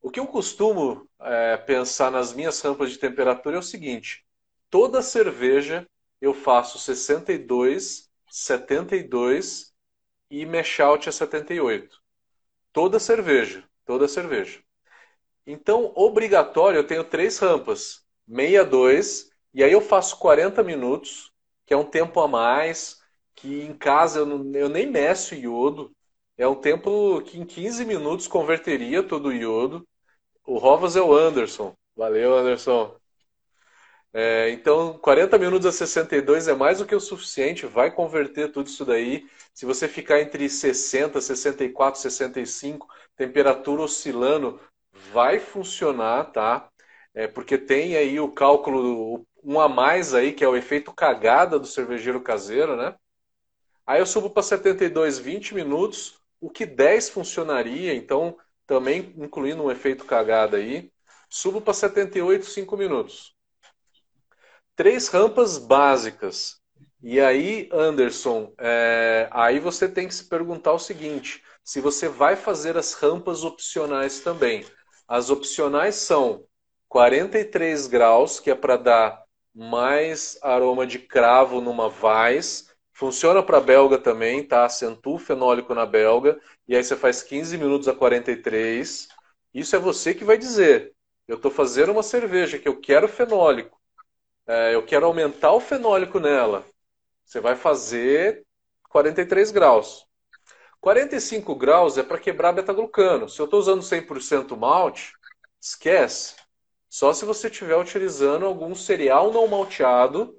O que eu costumo é, pensar nas minhas rampas de temperatura é o seguinte: toda cerveja eu faço 62, 72 e mash out a 78. Toda cerveja, toda cerveja. Então, obrigatório, eu tenho três rampas: 62, e aí eu faço 40 minutos, que é um tempo a mais, que em casa eu, não, eu nem meço iodo. É um tempo que em 15 minutos converteria todo o iodo. O Rovas é o Anderson. Valeu, Anderson. É, então, 40 minutos a 62 é mais do que o suficiente, vai converter tudo isso daí. Se você ficar entre 60, 64, 65, temperatura oscilando, vai funcionar, tá? É, porque tem aí o cálculo, um a mais aí, que é o efeito cagada do cervejeiro caseiro, né? Aí eu subo para 72, 20 minutos, o que 10 funcionaria, então também incluindo um efeito cagada aí. Subo para 78, 5 minutos. Três rampas básicas. E aí, Anderson, é... aí você tem que se perguntar o seguinte: se você vai fazer as rampas opcionais também. As opcionais são 43 graus, que é para dar mais aroma de cravo numa vaz, Funciona para belga também, tá? Acentua o fenólico na belga. E aí você faz 15 minutos a 43. Isso é você que vai dizer. Eu estou fazendo uma cerveja que eu quero fenólico. É, eu quero aumentar o fenólico nela. Você vai fazer 43 graus. 45 graus é para quebrar beta-glucano. Se eu estou usando 100% malte, esquece. Só se você estiver utilizando algum cereal não malteado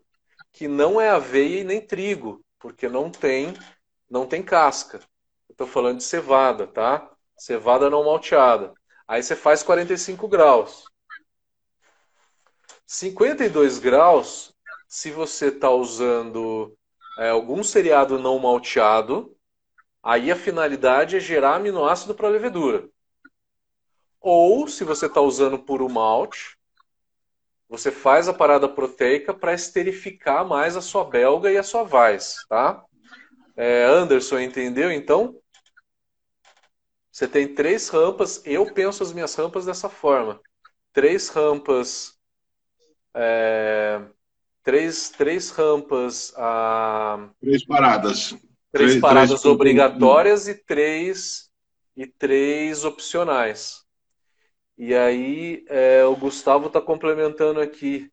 que não é aveia e nem trigo porque não tem, não tem casca. Estou falando de cevada, tá? Cevada não malteada. Aí você faz 45 graus. 52 graus, se você está usando é, algum seriado não malteado, aí a finalidade é gerar aminoácido para a levedura. Ou, se você está usando puro malte, você faz a parada proteica para esterificar mais a sua belga e a sua vais, tá? É, Anderson, entendeu então? Você tem três rampas. Eu penso as minhas rampas dessa forma: três rampas, é, três, três rampas, a três paradas, três, três paradas três... obrigatórias e três e três opcionais. E aí é, o Gustavo está complementando aqui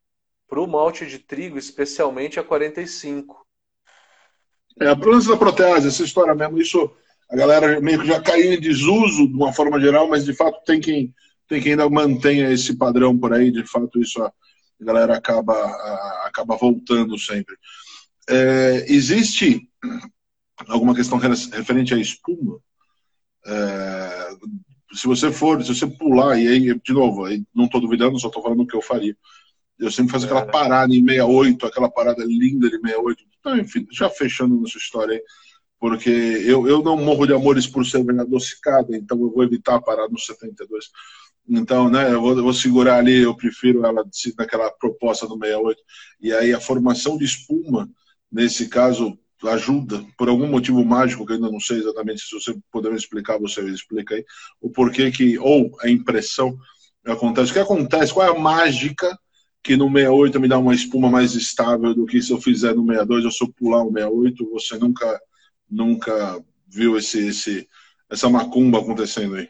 para o malte de trigo, especialmente a 45. É, a lance da protease, essa história mesmo, isso a galera meio que já caiu em desuso de uma forma geral, mas de fato tem quem, tem quem ainda mantenha esse padrão por aí, de fato isso a, a galera acaba, a, acaba voltando sempre. É, existe alguma questão referente à espuma? É, se você for, se você pular, e aí, de novo, não estou duvidando, só estou falando o que eu faria. Eu sempre faço aquela é. parada em 68, aquela parada linda de 68. Então, enfim, já fechando nossa história aí. porque eu, eu não morro de amores por cerveja adocicada, então eu vou evitar parar no 72. Então, né, eu vou, eu vou, segurar ali, eu prefiro ela naquela proposta do 68. E aí a formação de espuma, nesse caso, ajuda, por algum motivo mágico, que eu ainda não sei exatamente, se você puder me explicar, você explica aí, o porquê que, ou a impressão acontece. O que acontece? Qual é a mágica que no 68 me dá uma espuma mais estável do que se eu fizer no 62 ou se eu pular o 68? Você nunca nunca viu esse, esse, essa macumba acontecendo aí?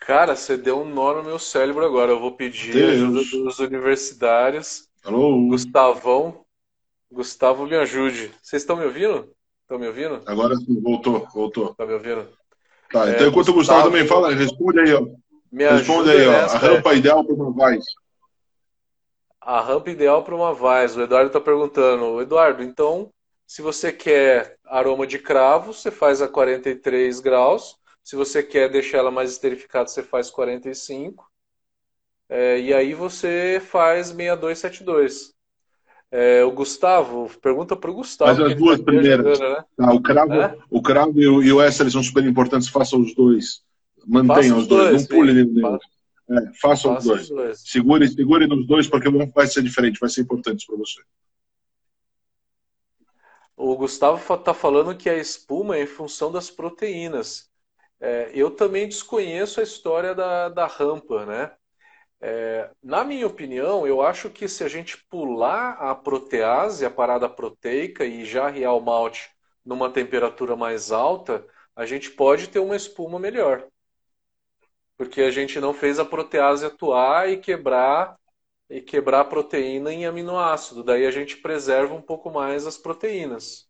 Cara, você deu um nó no meu cérebro agora. Eu vou pedir Deus. ajuda dos universitários. Alô? Gustavão. Gustavo, me ajude. Vocês estão me ouvindo? Estão me ouvindo? Agora sim, voltou, voltou. Está me ouvindo? Tá, então é, enquanto Gustavo... o Gustavo também fala, responde aí, ó. Me responde aí, ó. Nessa, a rampa é... ideal para uma Vaz. A rampa ideal para uma Vaz. O Eduardo está perguntando. Eduardo, então se você quer aroma de cravo, você faz a 43 graus. Se você quer deixar ela mais esterificada, você faz 45. É, e aí você faz 6272. É, o Gustavo, pergunta para o Gustavo. Faz as duas tá primeiras. Né? ah, o, cravo, é? o cravo e o, e o Ester são super importantes, faça os dois. Mantenha os dois, dois, não pule nenhum. É, faça, os dois. dois. Segure, segure nos dois, porque vai ser diferente, vai ser importante para você. O Gustavo está falando que a espuma é em função das proteínas. É, eu também desconheço a história da, da rampa, né? É, na minha opinião, eu acho que se a gente pular a protease, a parada proteica, e já riar o malte numa temperatura mais alta, a gente pode ter uma espuma melhor. Porque a gente não fez a protease atuar e quebrar e quebrar a proteína em aminoácido. Daí a gente preserva um pouco mais as proteínas.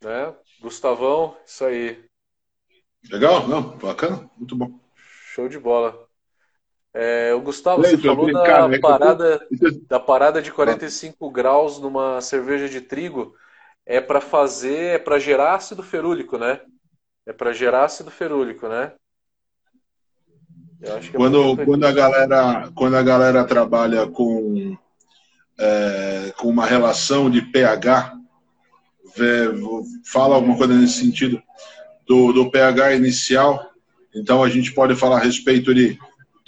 Né? Gustavão, isso aí. Legal, não, bacana, muito bom. Show de bola. É, o Gustavo, você falou da, né, parada, da parada de 45 graus numa cerveja de trigo. É para fazer, é para gerar ácido ferúlico, né? É para gerar ácido ferúlico, né? É quando, quando, a galera, quando a galera trabalha com, é, com uma relação de pH, vê, fala alguma coisa nesse sentido do, do pH inicial, então a gente pode falar a respeito de,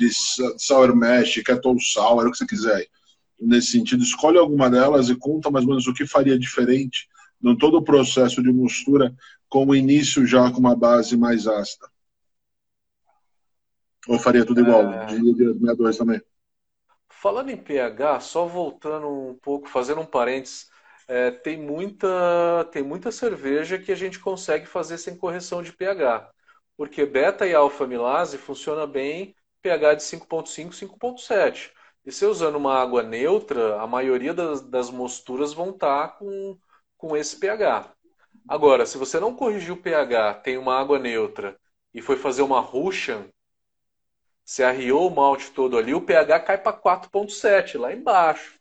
de sour mash, kettle sour, o que você quiser. Nesse sentido, escolhe alguma delas e conta mais ou menos o que faria diferente no todo o processo de mistura com o início já com uma base mais ácida. Ou faria tudo igual? É... De 62 também. Falando em pH, só voltando um pouco, fazendo um parênteses, é, tem, muita, tem muita cerveja que a gente consegue fazer sem correção de pH. Porque beta e alfa milase funciona bem pH de 5.5, 5.7. E se usando uma água neutra, a maioria das, das mosturas vão estar com, com esse pH. Agora, se você não corrigir o pH, tem uma água neutra e foi fazer uma Russian, você arriou o malte todo ali, o pH cai para 4,7 lá embaixo.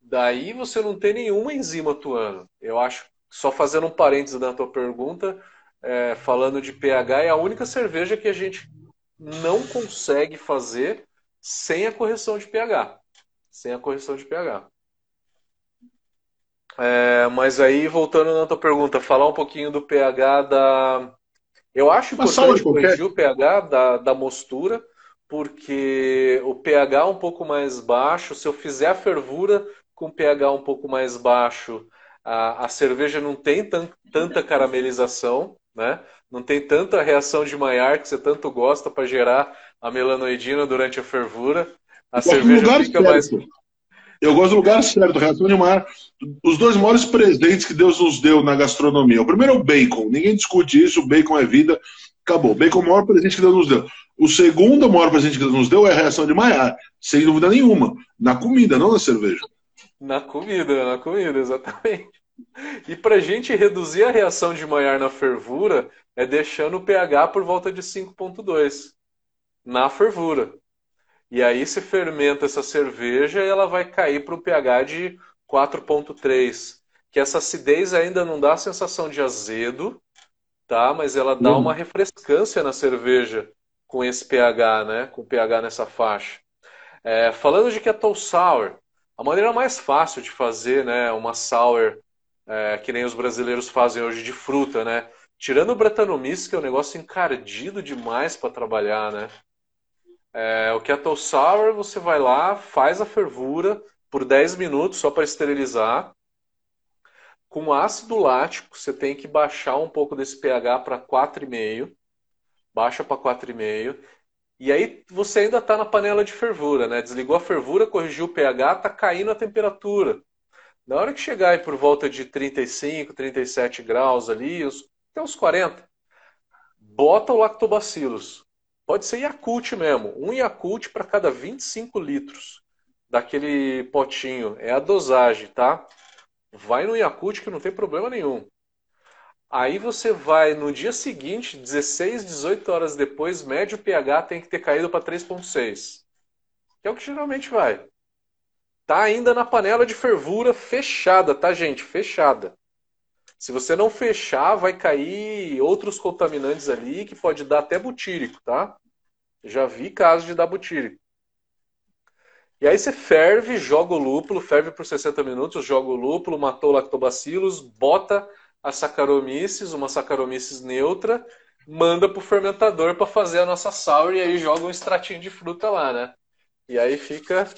Daí você não tem nenhuma enzima atuando. Eu acho, só fazendo um parênteses da tua pergunta, é, falando de pH, é a única cerveja que a gente não consegue fazer sem a correção de pH. Sem a correção de pH. É, mas aí, voltando na tua pergunta, falar um pouquinho do pH da, eu acho importante corrigir o pH da, da mostura, porque o pH é um pouco mais baixo, se eu fizer a fervura com pH um pouco mais baixo, a, a cerveja não tem tan, tanta caramelização, né? Não tem tanta reação de Maillard que você tanto gosta para gerar a melanoidina durante a fervura. A cerveja fica mais. Eu gosto do lugar certo, reação de mar. Os dois maiores presentes que Deus nos deu na gastronomia. O primeiro é o bacon. Ninguém discute isso. O bacon é vida. Acabou. Bacon é o maior presente que Deus nos deu. O segundo maior presente que Deus nos deu é a reação de Maillard. Sem dúvida nenhuma. Na comida, não na cerveja. Na comida, na comida, exatamente. E para gente reduzir a reação de Maillard na fervura, é deixando o pH por volta de 5,2 na fervura. E aí se fermenta essa cerveja e ela vai cair para o pH de 4.3. Que essa acidez ainda não dá a sensação de azedo, tá? Mas ela dá uma refrescância na cerveja com esse pH, né? Com pH nessa faixa. É, falando de kettle sour, a maneira mais fácil de fazer, né, uma sour é, que nem os brasileiros fazem hoje de fruta, né? Tirando o Brettanomyces, que é um negócio encardido demais para trabalhar, né? É, o Kettle Sour, você vai lá, faz a fervura por 10 minutos só para esterilizar. Com ácido lático, você tem que baixar um pouco desse pH para 4,5. Baixa para 4,5. E aí você ainda está na panela de fervura, né? Desligou a fervura, corrigiu o pH, está caindo a temperatura. Na hora que chegar aí por volta de 35, 37 graus ali, até uns 40, bota o lactobacillus. Pode ser Yakult mesmo. Um Yakult para cada 25 litros daquele potinho. É a dosagem, tá? Vai no Yakult que não tem problema nenhum. Aí você vai no dia seguinte, 16, 18 horas depois, médio pH tem que ter caído para 3,6. Que é o que geralmente vai. Tá ainda na panela de fervura fechada, tá, gente? Fechada. Se você não fechar, vai cair outros contaminantes ali que pode dar até butírico, tá? Já vi casos de dar butírico. E aí você ferve, joga o lúpulo, ferve por 60 minutos, joga o lúpulo, matou o lactobacillus, bota a Saccharomyces, uma Saccharomyces neutra, manda pro fermentador para fazer a nossa sour e aí joga um extratinho de fruta lá, né? E aí fica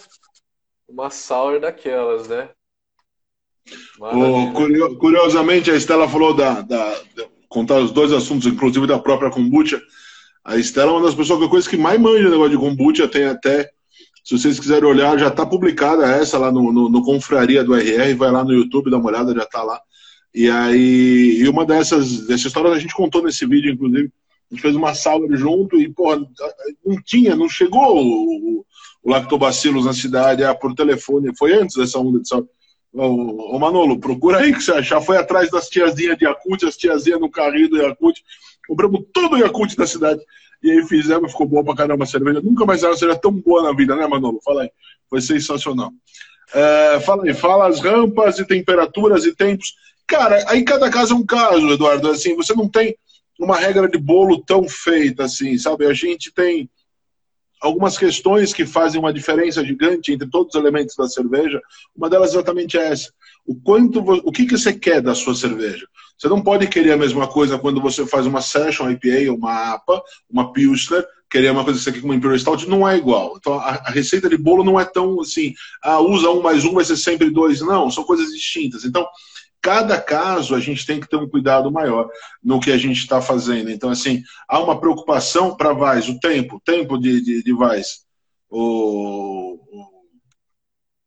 uma sour daquelas, né? Oh, curiosamente, a Estela falou da, da, da, contar os dois assuntos, inclusive da própria kombucha. A Estela é uma das pessoas que coisa que mais manja o negócio de kombucha, tem até, se vocês quiserem olhar, já está publicada essa lá no, no, no, Confraria do RR, vai lá no YouTube, dá uma olhada, já está lá. E aí, e uma dessas, dessas histórias a gente contou nesse vídeo, inclusive, a gente fez uma sala junto e, porra, não tinha, não chegou o, o lactobacillus na cidade, ah, por telefone, foi antes dessa onda de saúde. Ô, ô, Manolo, procura aí que você achar. Foi atrás das tiazinhas de Yakut, as tiazinhas no carrinho do Yakut. Compramos todo o Yakut da cidade. E aí fizemos, ficou boa pra caramba a cerveja. Nunca mais uma cerveja tão boa na vida, né, Manolo? Fala aí. Foi sensacional. É, fala aí, fala as rampas e temperaturas e tempos. Cara, aí cada caso é um caso, Eduardo. Assim, você não tem uma regra de bolo tão feita assim, sabe? A gente tem algumas questões que fazem uma diferença gigante entre todos os elementos da cerveja. Uma delas é exatamente essa. O quanto, o que, que você quer da sua cerveja? Você não pode querer a mesma coisa quando você faz uma Session IPA, uma APA, uma Pilsner, querer uma coisa que você quer com uma Imperial Stout, não é igual. Então, a, a, receita de bolo não é tão assim, ah, usa um mais um, vai ser sempre dois. Não, são coisas distintas. Então, cada caso a gente tem que ter um cuidado maior no que a gente está fazendo. Então, assim, há uma preocupação para Vaz, o tempo, tempo de, de, de Vaz. O,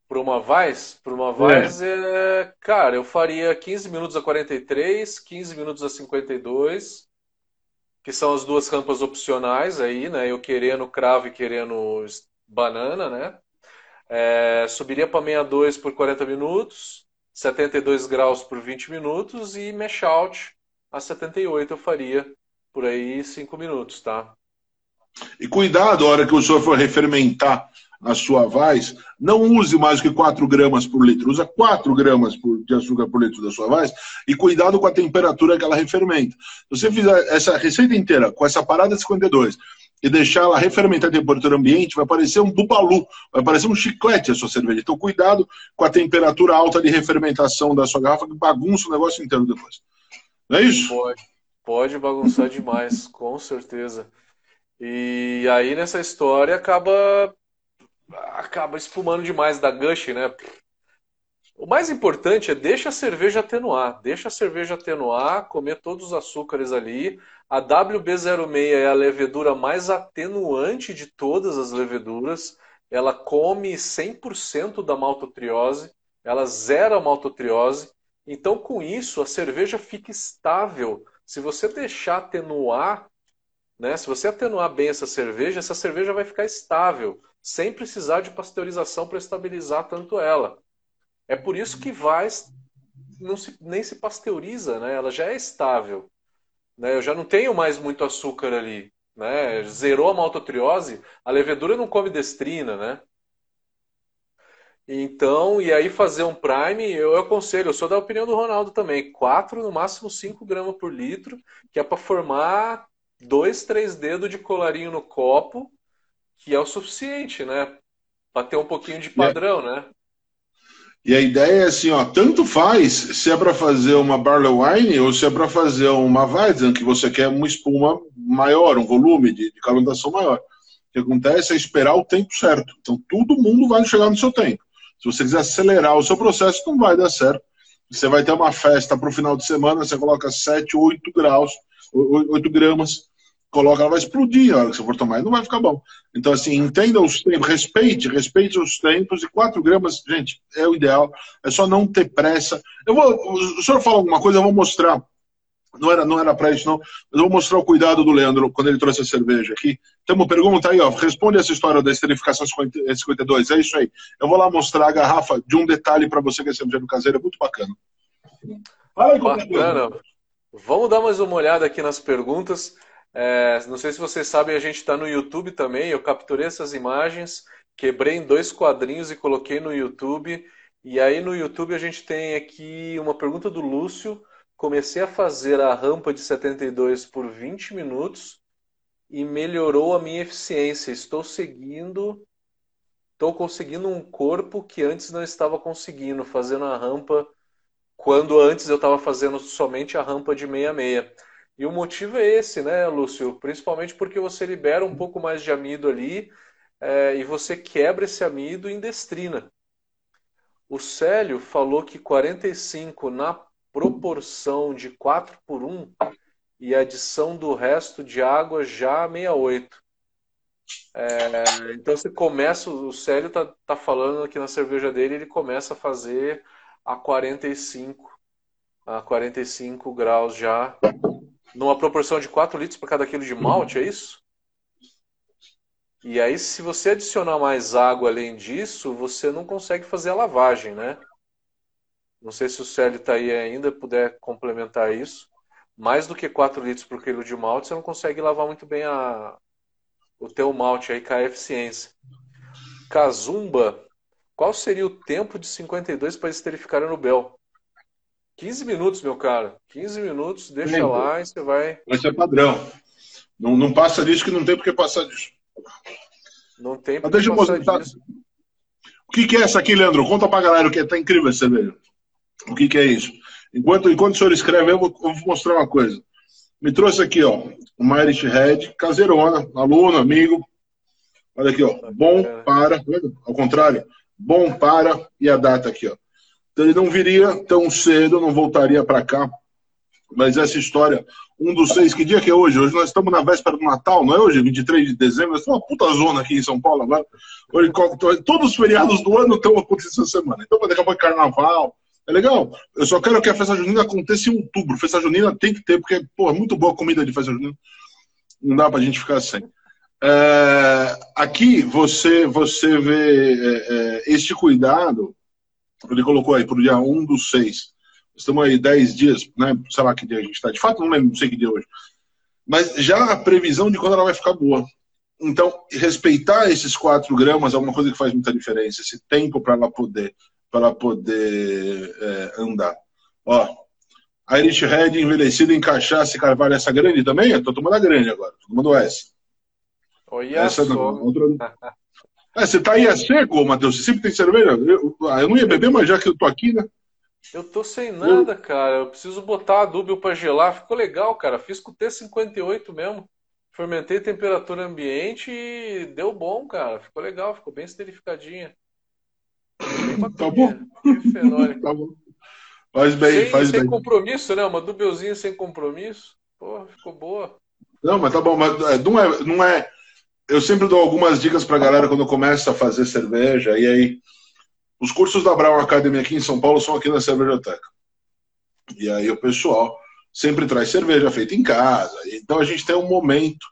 Para uma Vaz? Para uma Vaz, é. é. cara, eu faria 15 minutos a 43, 15 minutos a 52, que são as duas rampas opcionais aí, né? Eu querendo cravo e querendo banana, né? É, subiria para 62 por 40 minutos 72 graus por 20 minutos e mesh out a 78 eu faria por aí 5 minutos, tá? E cuidado, a hora que o senhor for refermentar a sua vaz, não use mais que 4 gramas por litro, usa 4 gramas de açúcar por litro da sua vaz e cuidado com a temperatura que ela refermenta. Se você fizer essa receita inteira com essa parada de 52 e deixar ela refermentar a temperatura ambiente, vai parecer um bubalu, vai parecer um chiclete a sua cerveja. Então, cuidado com a temperatura alta de refermentação da sua garrafa, que bagunça o negócio inteiro depois. Não é isso? Pode, pode bagunçar demais, [LAUGHS] com certeza. E aí, nessa história, acaba acaba espumando demais da gush, né? O mais importante é deixa a cerveja atenuar, deixa a cerveja atenuar, comer todos os açúcares ali. A WB06 é a levedura mais atenuante de todas as leveduras. Ela come 100% da maltotriose, ela zera a maltotriose. Então, com isso, a cerveja fica estável. Se você deixar atenuar, né, se você atenuar bem essa cerveja, essa cerveja vai ficar estável, sem precisar de pasteurização para estabilizar tanto ela. É por isso que Vais não se, nem se pasteuriza, né? Ela já é estável. Né? Eu já não tenho mais muito açúcar ali. Né? Zerou a maltotriose, a levedura não come destrina, né? Então, e aí fazer um prime, eu aconselho, eu sou da opinião do Ronaldo também, 4, no máximo 5 gramas por litro, que é para formar dois, três dedos de colarinho no copo, que é o suficiente, né? Para ter um pouquinho de padrão, né? E a ideia é assim, ó, tanto faz se é para fazer uma barley wine ou se é para fazer uma Weizen, que você quer uma espuma maior, um volume de, de maior. O que acontece é esperar o tempo certo. Então, todo mundo vai chegar no seu tempo. Se você quiser acelerar o seu processo, não vai dar certo. Você vai ter uma festa para o final de semana, você coloca 7, 8 graus, 8 gramas, coloca, ela vai explodir a hora que você for tomar, não vai ficar bom. Então, assim, entenda os tempos, respeite, respeite os tempos, e 4 gramas, gente, é o ideal, é só não ter pressa. Eu vou, o senhor fala alguma coisa, eu vou mostrar. Não era, não era para isso, não. Mas eu vou mostrar o cuidado do Leandro quando ele trouxe a cerveja aqui. Tem uma pergunta aí, ó. Responde essa história da esterificação 52. É isso aí. Eu vou lá mostrar a garrafa de um detalhe para você que é cerveja caseiro. É muito bacana. Fala aí, bacana. Vamos dar mais uma olhada aqui nas perguntas. É, não sei se vocês sabem, a gente está no YouTube também. Eu capturei essas imagens, quebrei em dois quadrinhos e coloquei no YouTube. E aí no YouTube a gente tem aqui uma pergunta do Lúcio. Comecei a fazer a rampa de 72 por 20 minutos e melhorou a minha eficiência. Estou seguindo, estou conseguindo um corpo que antes não estava conseguindo, fazendo a rampa quando antes eu estava fazendo somente a rampa de 66. E o motivo é esse, né, Lúcio? Principalmente porque você libera um pouco mais de amido ali é, e você quebra esse amido em destrina. O Célio falou que 45 na proporção de 4 por 1 e adição do resto de água já 68. É, então você começa, o Célio tá, tá falando aqui na cerveja dele, ele começa a fazer a 45, a 45 graus já numa proporção de 4 litros para cada quilo de malte, é isso? E aí, se você adicionar mais água além disso, você não consegue fazer a lavagem, né? Não sei se o Célio está aí ainda, puder complementar isso. Mais do que 4 litros por quilo de malte, você não consegue lavar muito bem a, o teu malte, aí cai a eficiência. Kazumba, qual seria o tempo de 52 para esterificar no Bel? 15 minutos, meu cara. 15 minutos, deixa lá e você vai. Vai ser padrão. Não, não passa disso que não tem porque passar disso. Não tem porque deixa passar mostrar. disso. O que, que, é essa aqui, Leandro? Conta pra galera o que é. Tá incrível essa cerveja. O que, que é isso? Enquanto, enquanto o senhor escreve, eu vou, eu vou mostrar uma coisa. Me trouxe aqui, ó, uma Irish Red, caseirona, aluno, amigo. Olha aqui, ó. Bom para. Ao contrário. Bom para. E a data aqui, ó. Então ele não viria tão cedo, não voltaria para cá. Mas essa história, um dos seis, que dia que é hoje? Hoje nós estamos na véspera do Natal, não é hoje? 23 de dezembro, nós estamos uma puta zona aqui em São Paulo agora. Hoje, todos os feriados do ano estão acontecendo essa semana. Então daqui a pouco carnaval. É legal. Eu só quero que a festa junina aconteça em outubro. Festa junina tem que ter, porque, pô, é muito boa comida de festa junina. Não dá pra gente ficar sem. É, aqui você, você vê é, é, este cuidado ele colocou aí para o dia 1 do 6. Estamos aí 10 dias, né? Sei lá que dia a gente está. De fato, não lembro, não sei que dia hoje. Mas já a previsão de quando ela vai ficar boa. Então, respeitar esses 4 gramas é uma coisa que faz muita diferença. Esse tempo para ela poder, para ela poder é, andar. Ó, Irish Red envelhecida em cachaça e carvalho, essa grande também? Eu tô tomando a grande agora, tô tomando essa. Olha essa só. Não, outra... [LAUGHS] É, você tá aí a seco, Matheus? Você sempre tem cerveja? Eu, ah, eu não ia beber, mas já que eu tô aqui, né? Eu tô sem nada, eu... cara. Eu preciso botar a dúbio para gelar. Ficou legal, cara. Fiz com T58 mesmo. Fermentei temperatura ambiente e deu bom, cara. Ficou legal, ficou bem esterificadinha. Bem tá bom. [LAUGHS] tá bom. Faz bem, sem, faz sem bem. Sem compromisso, né? Uma dubelzinha sem compromisso. Ficou boa. Não, mas tá bom. Mas é, não é, não é eu sempre dou algumas dicas para a galera quando começa a fazer cerveja. E aí, os cursos da Brown Academy aqui em São Paulo são aqui na Cervejoteca. E aí o pessoal sempre traz cerveja feita em casa. Então a gente tem um momento.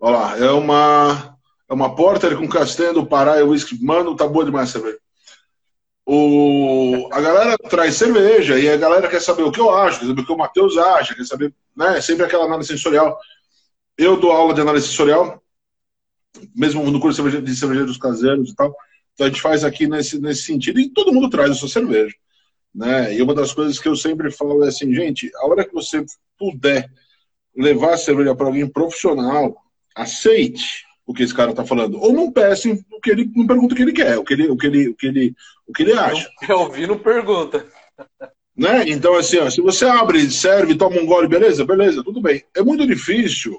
Olha lá, é uma, é uma Porter com castanha do Pará e whisky. Mano, tá boa demais a cerveja. O, a galera traz cerveja e a galera quer saber o que eu acho, quer saber o que o Matheus acha, quer saber, né? Sempre aquela análise sensorial. Eu dou aula de análise sensorial, mesmo no curso de cervejeiros caseiros e tal. Então a gente faz aqui nesse, nesse sentido e todo mundo traz a sua cerveja. Né? E uma das coisas que eu sempre falo é assim, gente, a hora que você puder levar a cerveja para alguém profissional, aceite o que esse cara está falando. Ou não peçam o que ele não pergunta o que ele quer, o que ele, o que ele, o que ele, o que ele acha. [LAUGHS] Quer ouvir, não pergunta. Né? Então, assim, ó, se você abre, serve, toma um gole, beleza? Beleza, tudo bem. É muito difícil,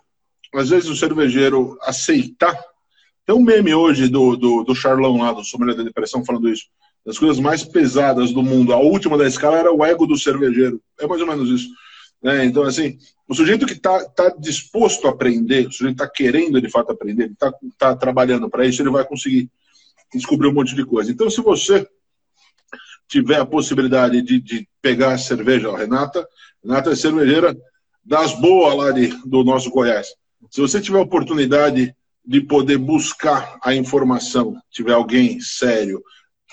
às vezes, o cervejeiro aceitar. Tem um meme hoje do, do, do Charlão lá, do Sommelier da Depressão, falando isso. Das coisas mais pesadas do mundo. A última da escala era o ego do cervejeiro. É mais ou menos isso. Né? Então, assim, o sujeito que está tá disposto a aprender, o sujeito está querendo de fato aprender, está tá trabalhando para isso, ele vai conseguir descobrir um monte de coisa. Então, se você tiver a possibilidade de, de pegar a cerveja, Renata, Renata é cervejeira das boas lá de, do nosso Goiás. Se você tiver a oportunidade de poder buscar a informação, tiver alguém sério,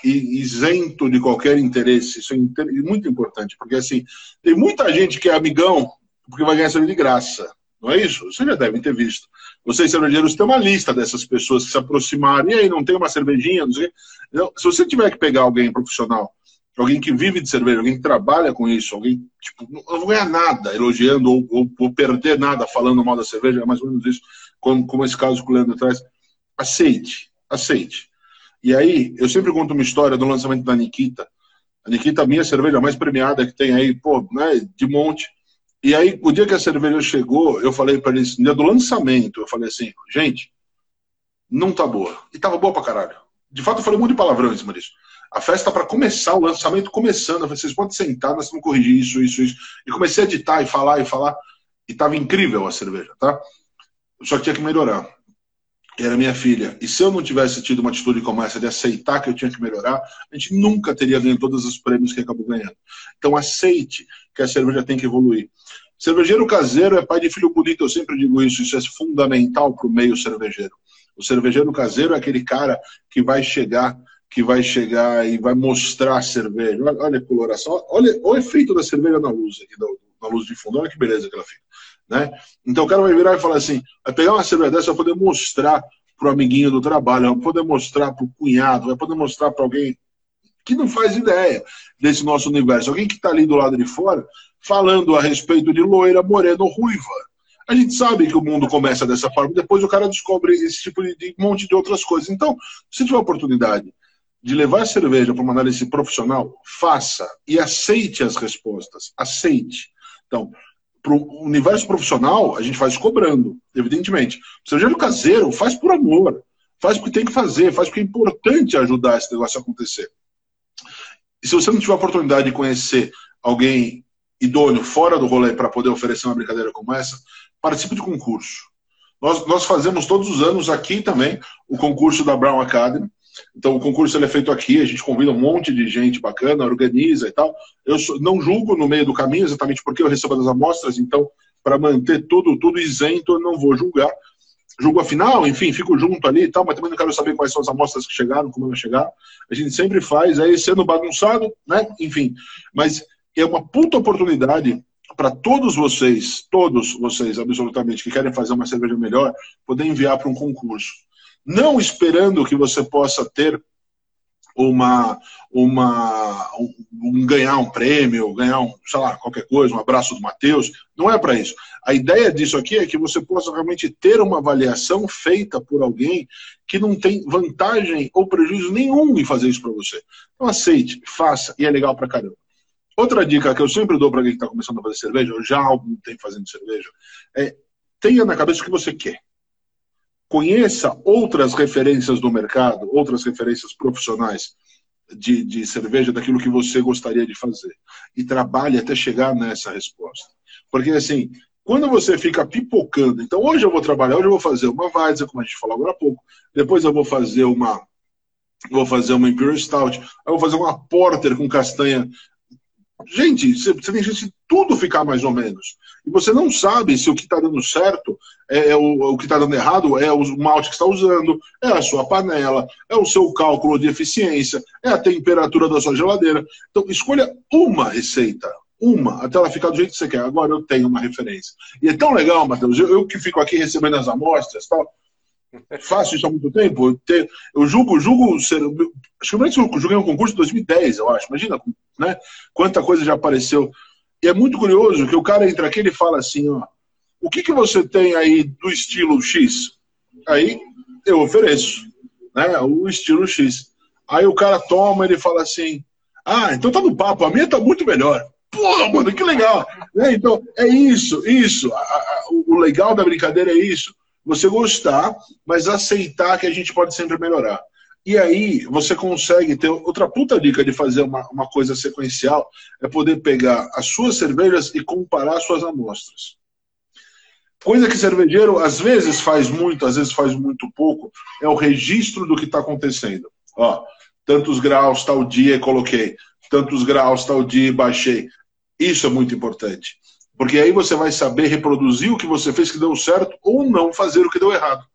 e isento de qualquer interesse. Isso é muito importante, porque assim, tem muita gente que é amigão porque vai ganhar cerveja de graça. Não é isso? Vocês já devem ter visto. Vocês, cervejeiros, têm uma lista dessas pessoas que se aproximaram. E aí, não tem uma cervejinha? Não sei. Então, se você tiver que pegar alguém profissional, alguém que vive de cerveja, alguém que trabalha com isso, alguém, tipo, não vou ganhar nada elogiando ou, ou, ou, perder nada falando mal da cerveja, é mais ou menos isso, como, como esse caso que o Leandro traz. Aceite, aceite. E aí, eu sempre conto uma história do lançamento da Nikita. A Nikita, minha cerveja mais premiada que tem aí, pô, né, de monte. E aí, o dia que a cerveja chegou, eu falei para eles, no dia do lançamento, eu falei assim, gente, não tá boa. E tava boa pra caralho. De fato, eu falei muito de palavrão em cima disso. A festa para começar, o lançamento começando, eu falei, vocês podem sentar, nós vamos corrigir isso, isso, isso. E comecei a editar e falar e falar. E tava incrível a cerveja, tá? Só tinha que melhorar era minha filha. E se eu não tivesse tido uma atitude como essa de aceitar que eu tinha que melhorar, a gente nunca teria ganho todos os prêmios que acabou ganhando. Então aceite que a cerveja tem que evoluir. Cervejeiro caseiro é pai de filho bonito, eu sempre digo isso, isso é fundamental para o meio cervejeiro. O cervejeiro caseiro é aquele cara que vai chegar, que vai chegar e vai mostrar a cerveja. Olha, olha a coloração, olha o efeito da cerveja na luz aqui, na luz de fundo, olha que beleza que ela fica. Né? Então o cara vai virar e falar assim: vai pegar uma cerveja dessa, vai poder mostrar para o amiguinho do trabalho, vai poder mostrar para o cunhado, vai poder mostrar para alguém que não faz ideia desse nosso universo, alguém que está ali do lado de fora falando a respeito de loira, morena ou ruiva. A gente sabe que o mundo começa dessa forma, depois o cara descobre esse tipo de, de monte de outras coisas. Então, se tiver oportunidade de levar a cerveja para uma análise profissional, faça e aceite as respostas. Aceite. Então, para o universo profissional, a gente faz cobrando, evidentemente. O cervejeiro caseiro faz por amor, faz porque tem que fazer, faz porque é importante ajudar esse negócio a acontecer. E se você não tiver a oportunidade de conhecer alguém idôneo fora do rolê para poder oferecer uma brincadeira como essa, participe de concurso. Nós, nós fazemos todos os anos aqui também o concurso da Brown Academy. Então, o concurso é feito aqui, a gente convida um monte de gente bacana, organiza e tal. Eu não julgo no meio do caminho, exatamente porque eu recebo as amostras, então, para manter tudo, tudo isento, eu não vou julgar. Julgo a final, enfim, fico junto ali e tal, mas também não quero saber quais são as amostras que chegaram, como vai chegar. A gente sempre faz, aí sendo bagunçado, né? Enfim. Mas é uma puta oportunidade para todos vocês, todos vocês, absolutamente, que querem fazer uma cerveja melhor, poder enviar para um concurso não esperando que você possa ter uma, uma um, um, ganhar um prêmio, ganhar um, sei lá, qualquer coisa, um abraço do Matheus. Não é para isso. A ideia disso aqui é que você possa realmente ter uma avaliação feita por alguém que não tem vantagem ou prejuízo nenhum em fazer isso para você. Então aceite, faça, e é legal para caramba. Outra dica que eu sempre dou para alguém que está começando a fazer cerveja, ou já há algum tempo fazendo cerveja, é tenha na cabeça o que você quer conheça outras referências do mercado, outras referências profissionais de, de cerveja, daquilo que você gostaria de fazer. E trabalhe até chegar nessa resposta. Porque, assim, quando você fica pipocando, então hoje eu vou trabalhar, hoje eu vou fazer uma Weizen, como a gente falou agora há pouco, depois eu vou fazer uma vou fazer uma Imperial Stout, eu vou fazer uma Porter com castanha Gente, você, tem chance de tudo ficar mais ou menos. E você não sabe se o que está dando certo é, é o, o, que está dando errado é o malte que está usando, é a sua panela, é o seu cálculo de eficiência, é a temperatura da sua geladeira. Então, escolha uma receita, uma, até ela ficar do jeito que você quer. Agora eu tenho uma referência. E é tão legal, Matheus, eu, eu que fico aqui recebendo as amostras tal, faço isso há muito tempo. Eu, julgo, julgo ser. Acho que eu julguei um concurso em 2010, eu acho. Imagina, né? Quanta coisa já apareceu. E é muito curioso que o cara entra aqui e fala assim, ó. O que, que você tem aí do estilo X? Aí eu ofereço, né? O estilo X. Aí o cara toma, ele fala assim: Ah, então tá no papo, a minha tá muito melhor. Porra, mano, que legal. né? Então, é isso, isso. O legal da brincadeira é isso. Você gostar, mas aceitar que a gente pode sempre melhorar. E aí você consegue ter outra puta dica de fazer uma, uma coisa sequencial é poder pegar as suas cervejas e comparar as suas amostras. Coisa que cervejeiro às vezes faz muito, às vezes faz muito pouco, é o registro do que está acontecendo. Ó, tantos graus tal dia coloquei, tantos graus tal dia baixei. Isso é muito importante. Porque aí você vai saber reproduzir o que você fez que deu certo ou não fazer o que deu errado.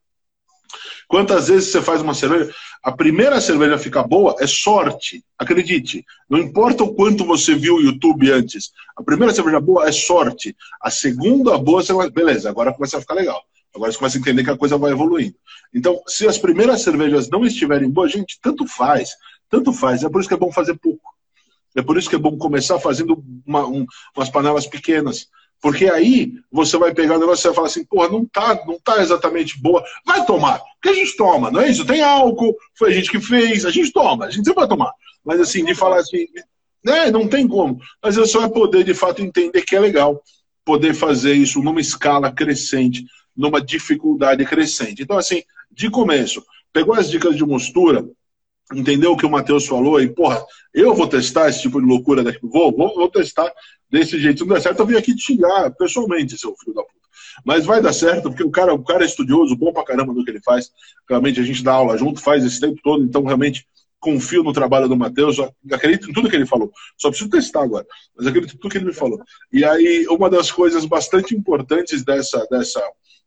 Quantas vezes você faz uma cerveja? A primeira cerveja ficar boa é sorte. Acredite. Não importa o quanto você viu o YouTube antes. A primeira cerveja boa é sorte. A segunda boa, você vai. Beleza, agora começa a ficar legal. Agora você começa a entender que a coisa vai evoluindo. Então, se as primeiras cervejas não estiverem boas, gente, tanto faz. Tanto faz. É por isso que é bom fazer pouco. É por isso que é bom começar fazendo uma, um, umas panelas pequenas. Porque aí você vai pegar o negócio e vai falar assim, porra, não tá, não tá exatamente boa. Vai tomar. Porque a gente toma, não é isso? Tem álcool, foi a gente que fez, a gente toma, a gente sempre vai tomar. Mas assim, de falar assim, né, não tem como. Mas você vai poder, de fato, entender que é legal poder fazer isso numa escala crescente, numa dificuldade crescente. Então, assim, de começo, pegou as dicas de mostura, entendeu o que o Matheus falou e, porra, eu vou testar esse tipo de loucura daqui. Vou, vou, vou testar desse jeito. Se não der certo, eu vim aqui te xingar pessoalmente, seu filho da puta. Mas vai dar certo, porque o cara, o cara é estudioso, bom pra caramba no que ele faz. Realmente a gente dá aula junto, faz esse tempo todo, então realmente confio no trabalho do Matheus, acredito em tudo que ele falou. Só preciso testar agora, mas acredito em tudo que ele me falou. E aí, uma das coisas bastante importantes dessa, dessa,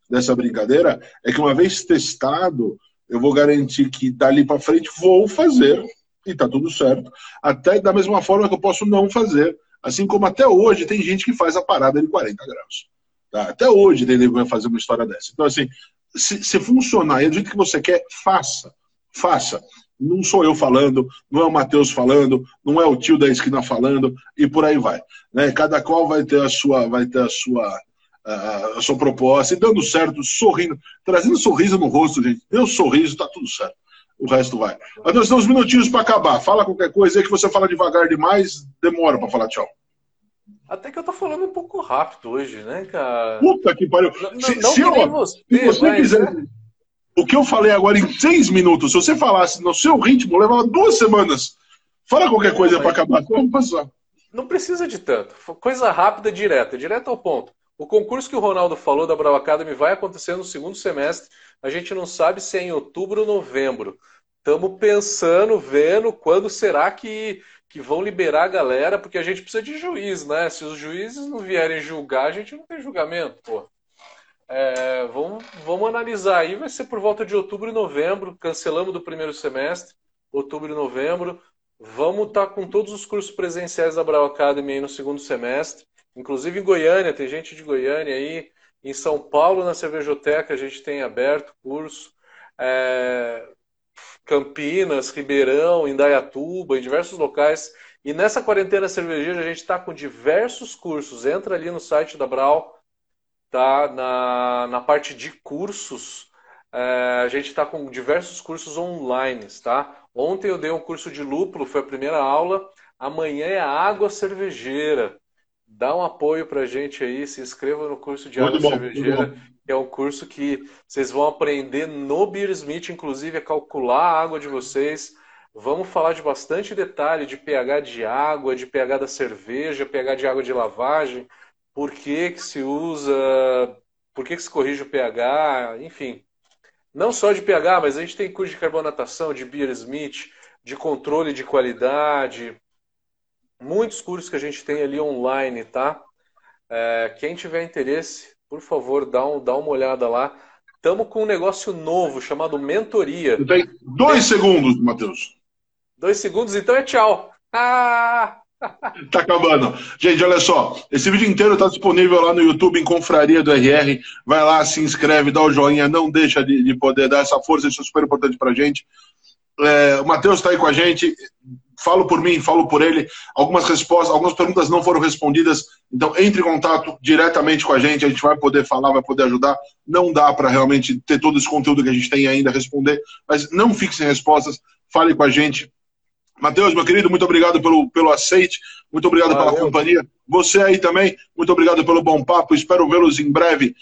dessa brincadeira é que uma vez testado, eu vou garantir que dali para frente vou fazer e tá tudo certo. Até da mesma forma que eu posso não fazer. Assim como até hoje tem gente que faz a parada de 40 graus. Tá? Até hoje tem que vai fazer uma história dessa. Então, assim, se, se funcionar e é do jeito que você quer, faça. Faça. Não sou eu falando, não é o Matheus falando, não é o tio da esquina falando, e por aí vai. Né? Cada qual vai ter a sua, vai ter a sua a, sua proposta, e dando certo, sorrindo, trazendo sorriso no rosto, gente. Deu sorriso, tá tudo certo. O resto vai. Mas nós temos minutinhos para acabar. Fala qualquer coisa aí que você fala devagar demais, demora para falar tchau. Até que eu tô falando um pouco rápido hoje, né, cara? Puta que pariu. Não, se, não se, eu, você, se você mas, quiser. Né? O que eu falei agora em seis minutos, se você falasse no seu ritmo, levava duas semanas. Fala qualquer coisa para acabar. Vamos passar. Não precisa de tanto. Coisa rápida, direta, direto ao ponto. O concurso que o Ronaldo falou da Brau Academy vai acontecer no segundo semestre. A gente não sabe se é em outubro ou novembro. Estamos pensando, vendo quando será que, que vão liberar a galera, porque a gente precisa de juiz, né? Se os juízes não vierem julgar, a gente não tem julgamento, pô. É, vamos, vamos analisar aí, vai ser por volta de outubro e novembro. Cancelamos do primeiro semestre, outubro e novembro. Vamos estar tá com todos os cursos presenciais da Brau Academy no segundo semestre. Inclusive em Goiânia, tem gente de Goiânia aí. Em São Paulo, na Cervejoteca, a gente tem aberto curso. É... Campinas, Ribeirão, Indaiatuba, em diversos locais. E nessa quarentena cervejeira, a gente está com diversos cursos. Entra ali no site da Brau, tá? na, na parte de cursos. É... a gente está com diversos cursos online, tá? Ontem eu dei um curso de lúpulo, foi a primeira aula. Amanhã é água cervejeira dá um apoio para a gente aí, se inscreva no curso de água cervejeira, que é um curso que vocês vão aprender no Beersmith, inclusive a calcular a água de vocês. Vamos falar de bastante detalhe de pH de água, de pH da cerveja, pH de água de lavagem, por que, que se usa, por que, que se corrige o pH, enfim. Não só de pH, mas a gente tem curso de carbonatação, de Beersmith, de controle de qualidade, muitos cursos que a gente tem ali online, tá? É, quem tiver interesse, por favor, dá, um, dá uma olhada lá. Estamos com um negócio novo chamado Mentoria. Tem dois segundos, Matheus. Dois segundos, então é tchau. Ah! [LAUGHS] Tá acabando. Gente, olha só. Esse vídeo inteiro está disponível lá no YouTube em Confraria do RR. Vai lá, se inscreve, dá o joinha, não deixa de, de poder dar essa força, isso é super importante pra gente. É, o Matheus está aí com a gente falo por mim, falo por ele. Algumas respostas, algumas perguntas não foram respondidas. Então, entre em contato diretamente com a gente. A gente vai poder falar, vai poder ajudar. Não dá para realmente ter todo esse conteúdo que a gente tem ainda responder. Mas não fixe sem respostas. Fale com a gente. Matheus, meu querido, muito obrigado pelo, pelo aceite. Muito obrigado Valeu. pela companhia. Você aí também, muito obrigado pelo bom papo. Espero vê-los em breve